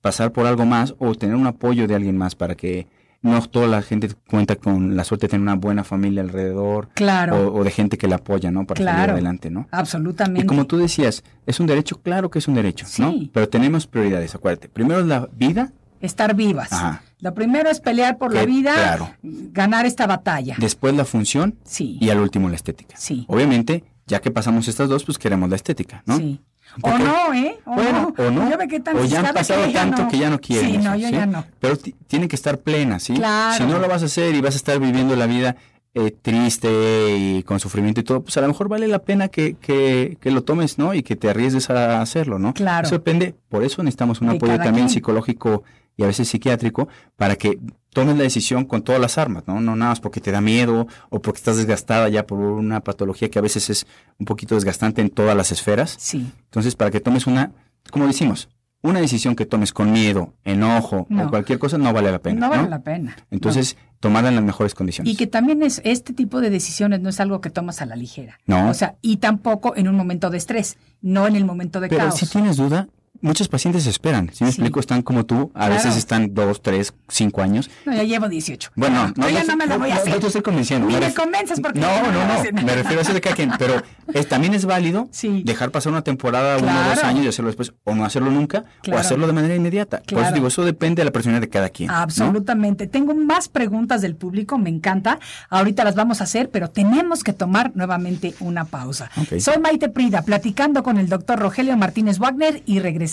pasar por algo más o tener un apoyo de alguien más para que no toda la gente cuenta con la suerte de tener una buena familia alrededor Claro. o, o de gente que la apoya, ¿no? Para salir Claro. adelante, ¿no? Absolutamente. Y como tú decías, ¿es un derecho? Claro que es un derecho, ¿no? Sí. Pero tenemos prioridades, acuérdate. Primero es la vida, Estar vivas. Ajá. Lo primero es pelear por la vida, claro. ganar esta batalla. después la función Sí. y al último la estética. Sí. Obviamente, ya que pasamos estas dos, pues queremos la estética, ¿no? Sí. O no, ¿eh? O Bueno, no. o no, Yo me quedé tan o ya han pasado que tanto no. que ya no quieren. Sí, no, eso, yo ¿sí? ya no. Pero ti- tienen que estar plenas, ¿sí? Claro. Si no lo vas a hacer y vas a estar viviendo la vida eh, triste y con sufrimiento y todo, pues a lo mejor vale la pena que, que, que lo tomes, ¿no? Y que te arriesgues a hacerlo, ¿no? Claro. Eso depende, por eso necesitamos un De apoyo también quien. psicológico y a veces psiquiátrico para que tomes la decisión con todas las armas, ¿no? No nada más porque te da miedo o porque estás desgastada ya por una patología que a veces es un poquito desgastante en todas las esferas. Sí. Entonces, para que tomes una, como decimos, una decisión que tomes con miedo, enojo No. o cualquier cosa no vale la pena. no vale ¿no? la pena. Entonces, tomarla en las mejores No. condiciones. Y que también es este tipo de decisiones no es algo que tomas a la ligera. No. O sea, y tampoco en un momento de estrés, no en el momento de Pero caos. si tienes duda, muchos pacientes esperan. Si me Sí. explico, están como tú, a Claro. veces están dos, tres, cinco años. No, ya llevo 18. Bueno, Yo ya sé- no me la voy a no, hacer. no te estoy convenciendo. Ni Me me convences porque No, no me no, no. hacer. Me refiero a eso de cada quien. Pero es- también es válido [LAUGHS] Sí. dejar pasar una temporada, uno o dos años y hacerlo después, o no hacerlo nunca, Claro. o hacerlo de manera inmediata. Por eso digo, eso depende de la personalidad de cada quien. ¿no? Absolutamente. Tengo más preguntas del público, me encanta. Ahorita las vamos a hacer, pero tenemos que tomar nuevamente una pausa. Soy Maite Prida, platicando con el doctor Rogelio Martínez Wagner y regresamos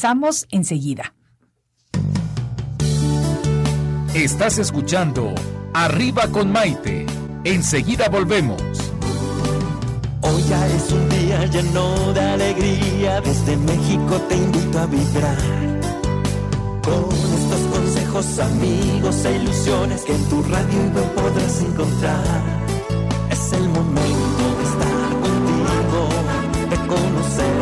enseguida. Estás escuchando Arriba con Maite. Enseguida volvemos. Hoy ya es un día lleno de alegría, desde México te invito a vibrar. Con estos consejos, amigos e ilusiones que en tu radio y web podrás encontrar. Es el momento de estar contigo, de conocernos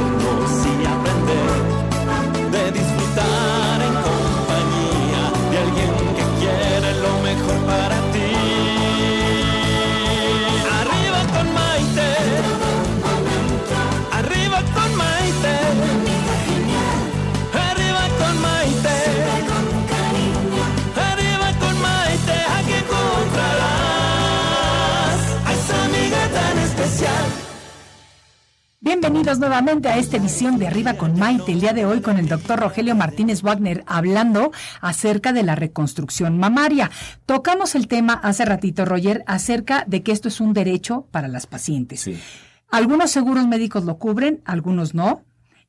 Bienvenidos nuevamente a esta edición de Arriba con Maite, el día de hoy con el doctor Rogelio Martínez Wagner hablando acerca de la reconstrucción mamaria. Tocamos el tema hace ratito, Roger, acerca de que esto es un derecho para las pacientes. Sí. Algunos seguros médicos lo cubren, algunos no.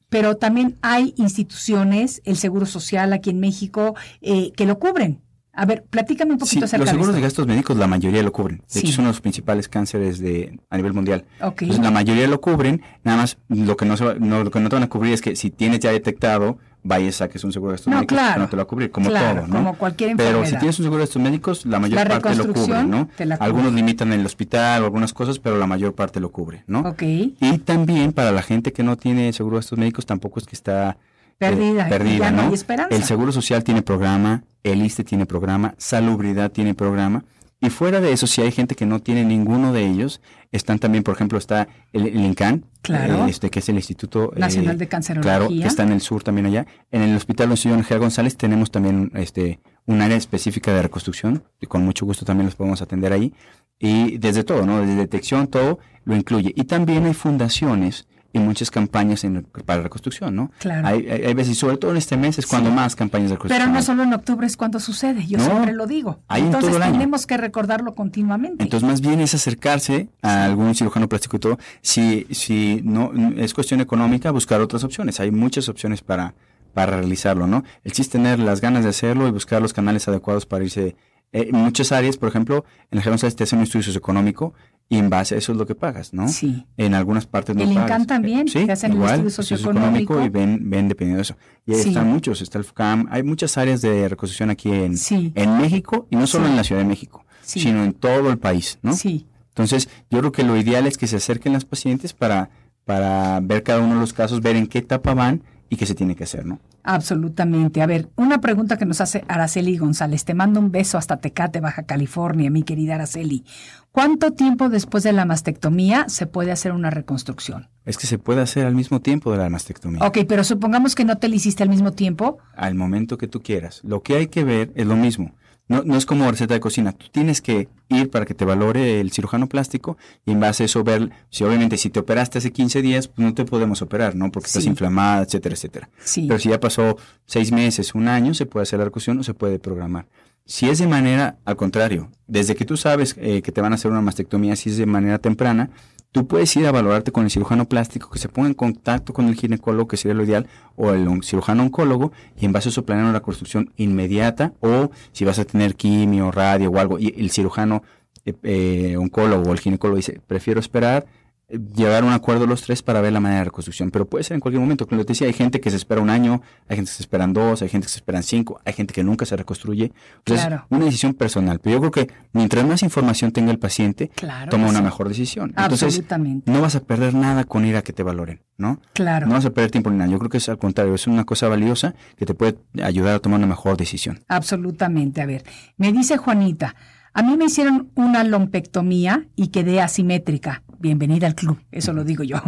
Pero también hay instituciones, el Seguro Social aquí en México, eh, que lo cubren. A ver, platícame un Sí, poquito acerca los seguros de gastos médicos la mayoría lo cubren. De Sí. hecho, son los principales cánceres de, a nivel mundial. Ok. Entonces, la mayoría lo cubren. Nada más lo que no, se va- no- lo que no te van a cubrir es que si tienes ya detectado, vayas a que es un seguro de gastos No, médicos, claro. no te lo va a cubrir, como Claro, todo, ¿no? como cualquier Pero si enfermedad. tienes un seguro de gastos médicos, la mayor La parte lo cubre, ¿no? cubre. Algunos limitan el hospital o algunas cosas, pero la mayor parte lo cubre, ¿no? Ok. Y también para la gente que no tiene seguro de gastos médicos, tampoco es que está eh, Perdida, perdida no ¿no? hay esperanza. El Seguro Social tiene programa, el ISTE tiene programa, Salubridad tiene programa. Y fuera de eso, si hay gente que no tiene ninguno de ellos, están también, por ejemplo, está el, el INCAN, Claro. eh, este, que es el Instituto eh, Nacional de Cancerología. Claro, que está en el sur también allá. En el Hospital Don G. González tenemos también este, un área específica de reconstrucción, y con mucho gusto también los podemos atender ahí. Y desde todo, ¿no? Desde detección, todo lo incluye. Y también hay fundaciones y muchas campañas en- para reconstrucción, ¿no? Claro. Hay, hay, hay veces, y sobre todo en este mes, es cuando más campañas de reconstrucción. Pero no solo en octubre es cuando sucede, yo No, siempre lo digo. hay en Entonces todo el año. tenemos que recordarlo continuamente. Entonces, más bien es acercarse a algún cirujano plástico y todo. Si, si no es cuestión económica, buscar otras opciones. Hay muchas opciones para, para realizarlo, ¿no? El chiste es tener las ganas de hacerlo y buscar los canales adecuados para irse. eh, en muchas áreas, por ejemplo, en las González te hacen un estudio socioeconómico y en base a eso es lo que pagas, ¿no? Sí. En algunas partes no El pagas. INCAN también, sí, te hacen el igual, estudio socioeconómico. y ven, ven dependiendo de eso. Y ahí Sí. están muchos, está el FCAM, hay muchas áreas de reconstrucción aquí en, Sí. en México y no solo en la Ciudad de México, sino en todo el país, ¿no? Sí. Entonces, yo creo que lo ideal es que se acerquen las pacientes para, para ver cada uno de los casos, ver en qué etapa van y qué se tiene que hacer, ¿no? Absolutamente. A ver, una pregunta que nos hace Araceli González. Te mando un beso hasta Tecate, Baja California, mi querida Araceli. ¿Cuánto tiempo después de la mastectomía se puede hacer una reconstrucción? Es que se puede hacer al mismo tiempo de la mastectomía. Ok, pero supongamos que no te la hiciste al mismo tiempo. Al momento que tú quieras. Lo que hay que ver es lo mismo. No, no es como receta de cocina. Tú tienes que ir para que te valore el cirujano plástico y en base a eso ver si obviamente si te operaste hace 15 días, pues no te podemos operar, ¿no? Porque estás inflamada, etcétera, etcétera. Sí. Pero si ya pasó seis meses, un año, se puede hacer la reconstrucción o se puede programar. Si es de manera, al contrario, desde que tú sabes eh, que te van a hacer una mastectomía, si es de manera temprana, tú puedes ir a valorarte con el cirujano plástico, que se ponga en contacto con el ginecólogo, que sería lo ideal, o el cirujano oncólogo, y en base a eso planear una reconstrucción inmediata, o si vas a tener quimio, radio o algo, y el cirujano eh, eh, oncólogo o el ginecólogo dice, prefiero esperar, llegar a un acuerdo los tres para ver la manera de reconstrucción. Pero puede ser en cualquier momento. Como te decía, hay gente que se espera un año, hay gente que se esperan dos, hay gente que se esperan cinco, hay gente que nunca se reconstruye. Entonces, Claro. una decisión personal. Pero yo creo que mientras más información tenga el paciente, Claro toma una sí. mejor decisión. Entonces, Absolutamente. no vas a perder nada con ir a que te valoren, ¿no? Claro. No vas a perder tiempo ni nada. Yo creo que es al contrario, es una cosa valiosa que te puede ayudar a tomar una mejor decisión. Absolutamente. A ver, me dice Juanita, a mí me hicieron una lompectomía y quedé asimétrica. Bienvenida al club, eso lo digo yo.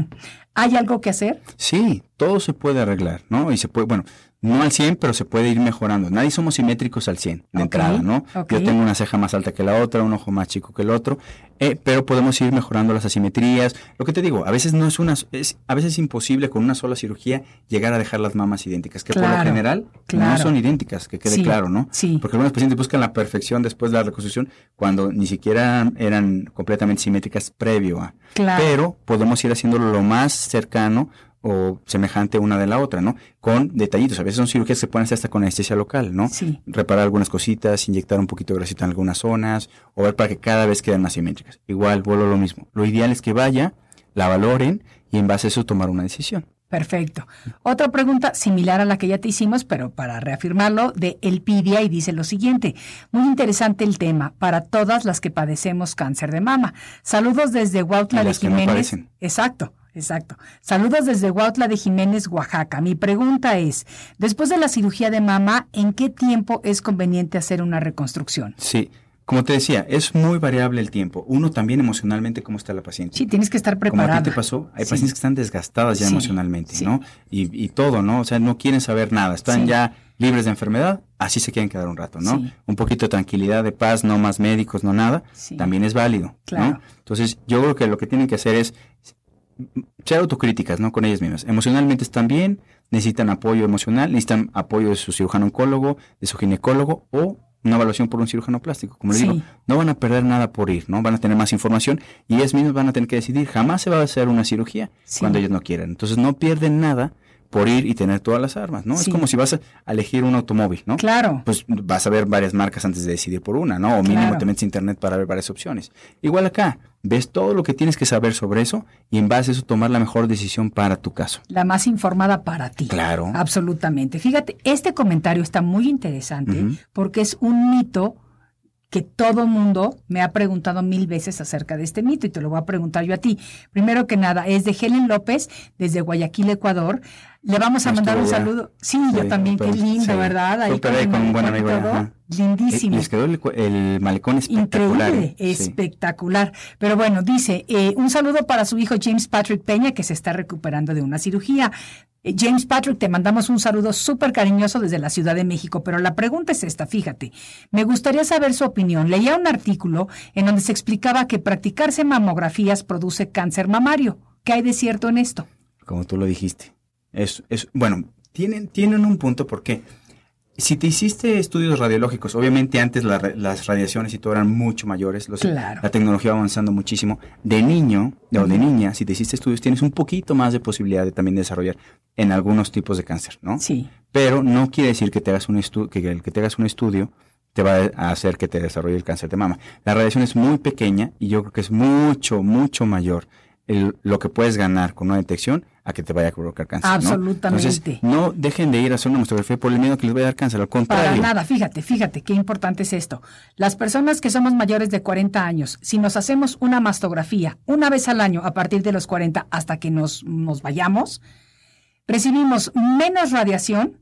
¿Hay algo que hacer? Sí, todo se puede arreglar, ¿no? Y se puede, bueno, no al 100, pero se puede ir mejorando. Nadie somos simétricos al 100 de entrada, ¿no? Yo tengo una ceja más alta que la otra, un ojo más chico que el otro, eh, pero podemos ir mejorando las asimetrías. Lo que te digo, a veces no es una, es, a veces es imposible con una sola cirugía llegar a dejar las mamas idénticas, que por lo Claro, general no son idénticas, que quede Sí, claro, ¿no? sí. Porque algunos pacientes buscan la perfección después de la reconstrucción cuando ni siquiera eran completamente simétricas previo a. Claro. Pero podemos ir haciéndolo lo más cercano o semejante una de la otra, ¿no? Con detallitos. A veces son cirugías que se pueden hacer hasta con anestesia local, ¿no? Sí. Reparar algunas cositas, inyectar un poquito de grasita en algunas zonas, o ver para que cada vez queden más simétricas. Igual, vuelvo lo mismo. Lo ideal es que vaya, la valoren y en base a eso tomar una decisión. Perfecto. Otra pregunta similar a la que ya te hicimos, pero para reafirmarlo, de Elpidia y dice lo siguiente. Muy interesante el tema para todas las que padecemos cáncer de mama. Saludos desde Huautla de no Jiménez. Exacto, exacto. Saludos desde Huautla de Jiménez, Oaxaca. Mi pregunta es, después de la cirugía de mama, ¿en qué tiempo es conveniente hacer una reconstrucción? Sí. Como te decía, es muy variable el tiempo. Uno también emocionalmente, cómo está la paciente. Sí, tienes que estar Como preparada. a ti te pasó, hay Sí. pacientes que están desgastadas ya Sí, emocionalmente, sí. ¿no? Y, y todo, ¿no? O sea, no quieren saber nada, están ya libres de enfermedad, así se quieren quedar un rato, ¿no? Sí. Un poquito de tranquilidad, de paz, no más médicos, no nada, Sí. también es válido, Claro. ¿no? Entonces, yo creo que lo que tienen que hacer es ser autocríticas, ¿no? Con ellas mismas. Emocionalmente están bien, necesitan apoyo emocional, necesitan apoyo de su cirujano oncólogo, de su ginecólogo o una evaluación por un cirujano plástico. Como les Sí. digo, no van a perder nada por ir, ¿no? Van a tener más información y ellas mismas van a tener que decidir. Jamás se va a hacer una cirugía Sí. cuando ellas no quieran. Entonces no pierden nada por ir y tener todas las armas, ¿no? Sí. Es como si vas a elegir un automóvil, ¿no? Claro. Pues vas a ver varias marcas antes de decidir por una, ¿no? O mínimo Claro. te metes a internet para ver varias opciones. Igual acá, ves todo lo que tienes que saber sobre eso y en base a eso tomar la mejor decisión para tu caso. la más informada para ti. Claro. Absolutamente. Fíjate, este comentario está muy interesante porque es un mito que todo mundo me ha preguntado mil veces acerca de este mito y te lo voy a preguntar yo a ti. Primero que nada, es de Helen López desde Guayaquil, Ecuador. Le vamos a No mandar un saludo. Sí, yo también, qué lindo, sí. ¿verdad? Ahí con un buen malecón y amigo, todo. ajá. Lindísimo. Les quedó el, malecón espectacular. Increíble. Sí. espectacular. Pero bueno, dice, eh, un saludo para su hijo James Patrick Peña, que se está recuperando de una cirugía. Eh, James Patrick, te mandamos un saludo súper cariñoso desde la Ciudad de México, pero la pregunta es esta, fíjate. Me gustaría saber su opinión. Leía un artículo en donde se explicaba que practicarse mamografías produce cáncer mamario. ¿Qué hay de cierto en esto? Como tú lo dijiste. Es, es, bueno, tienen, tienen un punto porque si te hiciste estudios radiológicos, obviamente antes la las radiaciones y todo eran mucho mayores, los- Claro. la tecnología va avanzando muchísimo. De niño o de niña, si te hiciste estudios, tienes un poquito más de posibilidad de también desarrollar en algunos tipos de cáncer, ¿no? Sí, Pero no quiere decir que te hagas un estudio, que el que te hagas un estudio te va a hacer que te desarrolle el cáncer de mama. La radiación es muy pequeña y yo creo que es mucho, mucho mayor el- lo que puedes ganar con una detección a que te vaya a provocar cáncer. ¿no? Absolutamente. Entonces, no dejen de ir a hacer una mastografía por el miedo que les vaya a dar cáncer. Al contrario. Para nada, fíjate, fíjate, qué importante es esto. Las personas que somos mayores de 40 años, si nos hacemos una mastografía una vez al año a partir de los 40 hasta que nos, nos vayamos, recibimos menos radiación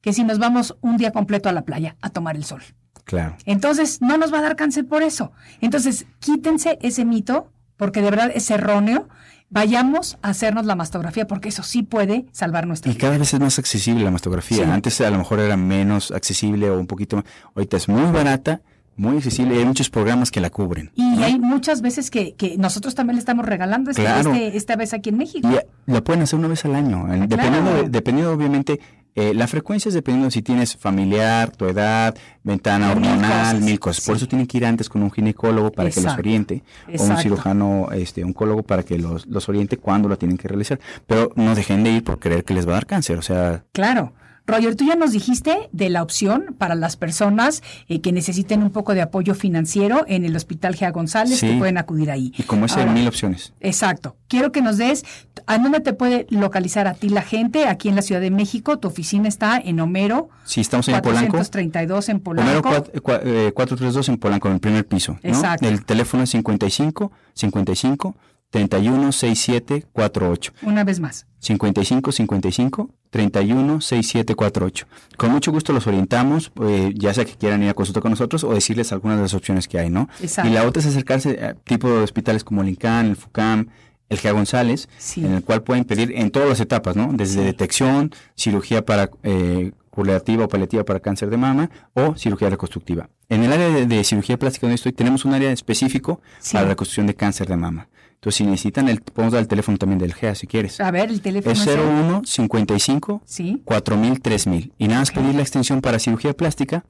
que si nos vamos un día completo a la playa a tomar el sol. Claro. Entonces, no nos va a dar cáncer por eso. Entonces, quítense ese mito, porque de verdad es erróneo. Vayamos a hacernos la mastografía, porque eso sí puede salvar nuestra Y vida. cada vez es más accesible la mastografía. Sí. Antes a lo mejor era menos accesible o un poquito más. Ahorita es muy barata, muy accesible y hay muchos programas que la cubren. Y hay muchas veces que, que nosotros también le estamos regalando este, Claro. este- esta vez aquí en México. Y eh, lo pueden hacer una vez al año, dependiendo, claro. de- dependiendo obviamente, eh, la frecuencia es dependiendo de si tienes familiar, tu edad, ventana hormonal, mil cosas. Por sí. eso tienen que ir antes con un ginecólogo para que los Exacto, oriente, o un exacto. cirujano, este, oncólogo para que los, los oriente cuándo la tienen que realizar. Pero no dejen de ir por creer que les va a dar cáncer, o sea, Claro, Roger, tú ya nos dijiste de la opción para las personas eh, que necesiten un poco de apoyo financiero en el Hospital Gea González, Sí. que pueden acudir ahí. Y como es en mil opciones. Exacto. Quiero que nos des, ¿a dónde te puede localizar a ti la gente? Aquí en la Ciudad de México, tu oficina está en Homero. Sí, estamos en Polanco. 432 en Homero Polanco. cuat- cua- eh, 432 en Polanco, en el primer piso. ¿no? Exacto. El teléfono es 55 55 31 67 48. Una vez más. 55 55 31 67 48. Con mucho gusto los orientamos, eh, ya sea que quieran ir a consulta con nosotros o decirles algunas de las opciones que hay, ¿no? Exacto. Y la otra es acercarse a tipo de hospitales como el INCAN, el FUCAM, el GEA González, Sí. en el cual pueden pedir en todas las etapas, ¿no? Desde detección, cirugía para eh, curativa o paliativa para cáncer de mama o cirugía reconstructiva. En el área de, de cirugía plástica donde estoy, tenemos un área específico Sí. para la reconstrucción de cáncer de mama. Entonces, si necesitan, el, podemos dar el teléfono también del GEA si quieres. A ver, el teléfono Es el- 01 55 Sí. 4000 3000 y nada más pedir la extensión para cirugía plástica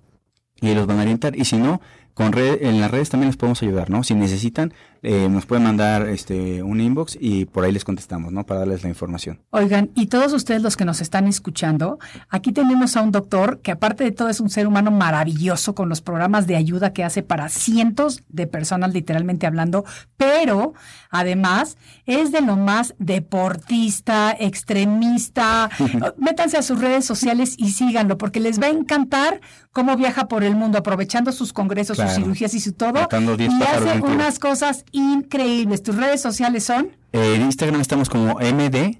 y los van a orientar y si no con red, en las redes también les podemos ayudar no si necesitan eh, nos pueden mandar este un inbox y por ahí les contestamos no para darles la información. Oigan, y todos ustedes los que nos están escuchando, aquí tenemos a un doctor que aparte de todo es un ser humano maravilloso con los programas de ayuda que hace para cientos de personas literalmente hablando, pero además es de lo más deportista, extremista. [LAUGHS] Métanse a sus redes sociales y síganlo porque les va a encantar cómo viaja por el mundo aprovechando sus congresos, Claro. cirugías y su todo. Matando 10 Y hace unas cosas increíbles. ¿Tus redes sociales son? En Instagram estamos como MD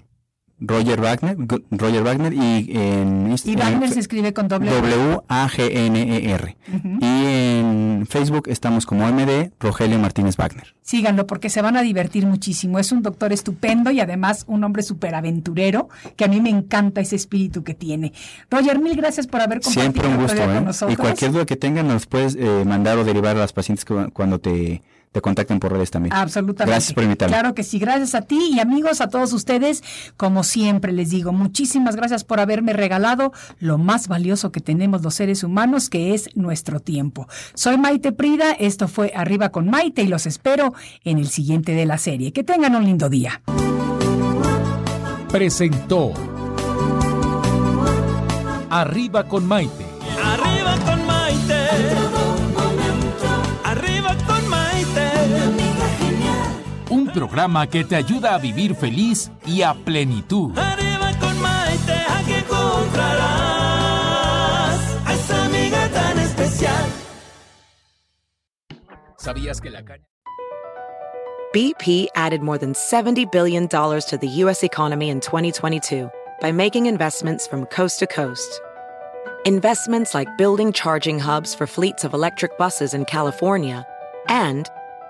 Roger Wagner Roger Wagner y en Y Wagner se escribe con doble W A G N E R y en Facebook estamos como MD Rogelio Martínez Wagner Síganlo porque se van a divertir muchísimo. Es un doctor estupendo y además un hombre súper aventurero que a mí me encanta ese espíritu que tiene. Roger, mil gracias por haber compartido Siempre un gusto, día con ¿eh? nosotros. Y cualquier duda que tengan nos puedes eh, mandar o derivar a las pacientes cu- cuando te, te contacten por redes también. Absolutamente. Gracias por invitarme. Claro que sí. Gracias a ti y amigos, a todos ustedes. Como siempre les digo, muchísimas gracias por haberme regalado lo más valioso que tenemos los seres humanos, que es nuestro tiempo. Soy Maite Prida. Esto fue Arriba con Maite y los espero en el siguiente de la serie. Que tengan un lindo día. presentó Arriba con Maite. Arriba programa que te ayuda a vivir feliz y a plenitud. Arriba con Maite, aquí encontrarás a esa amiga tan especial. ¿Sabías que la caña... BP added more than $70 billion to the U.S. economy in 2022 by making investments from coast to coast. Investments like building charging hubs for fleets of electric buses in California and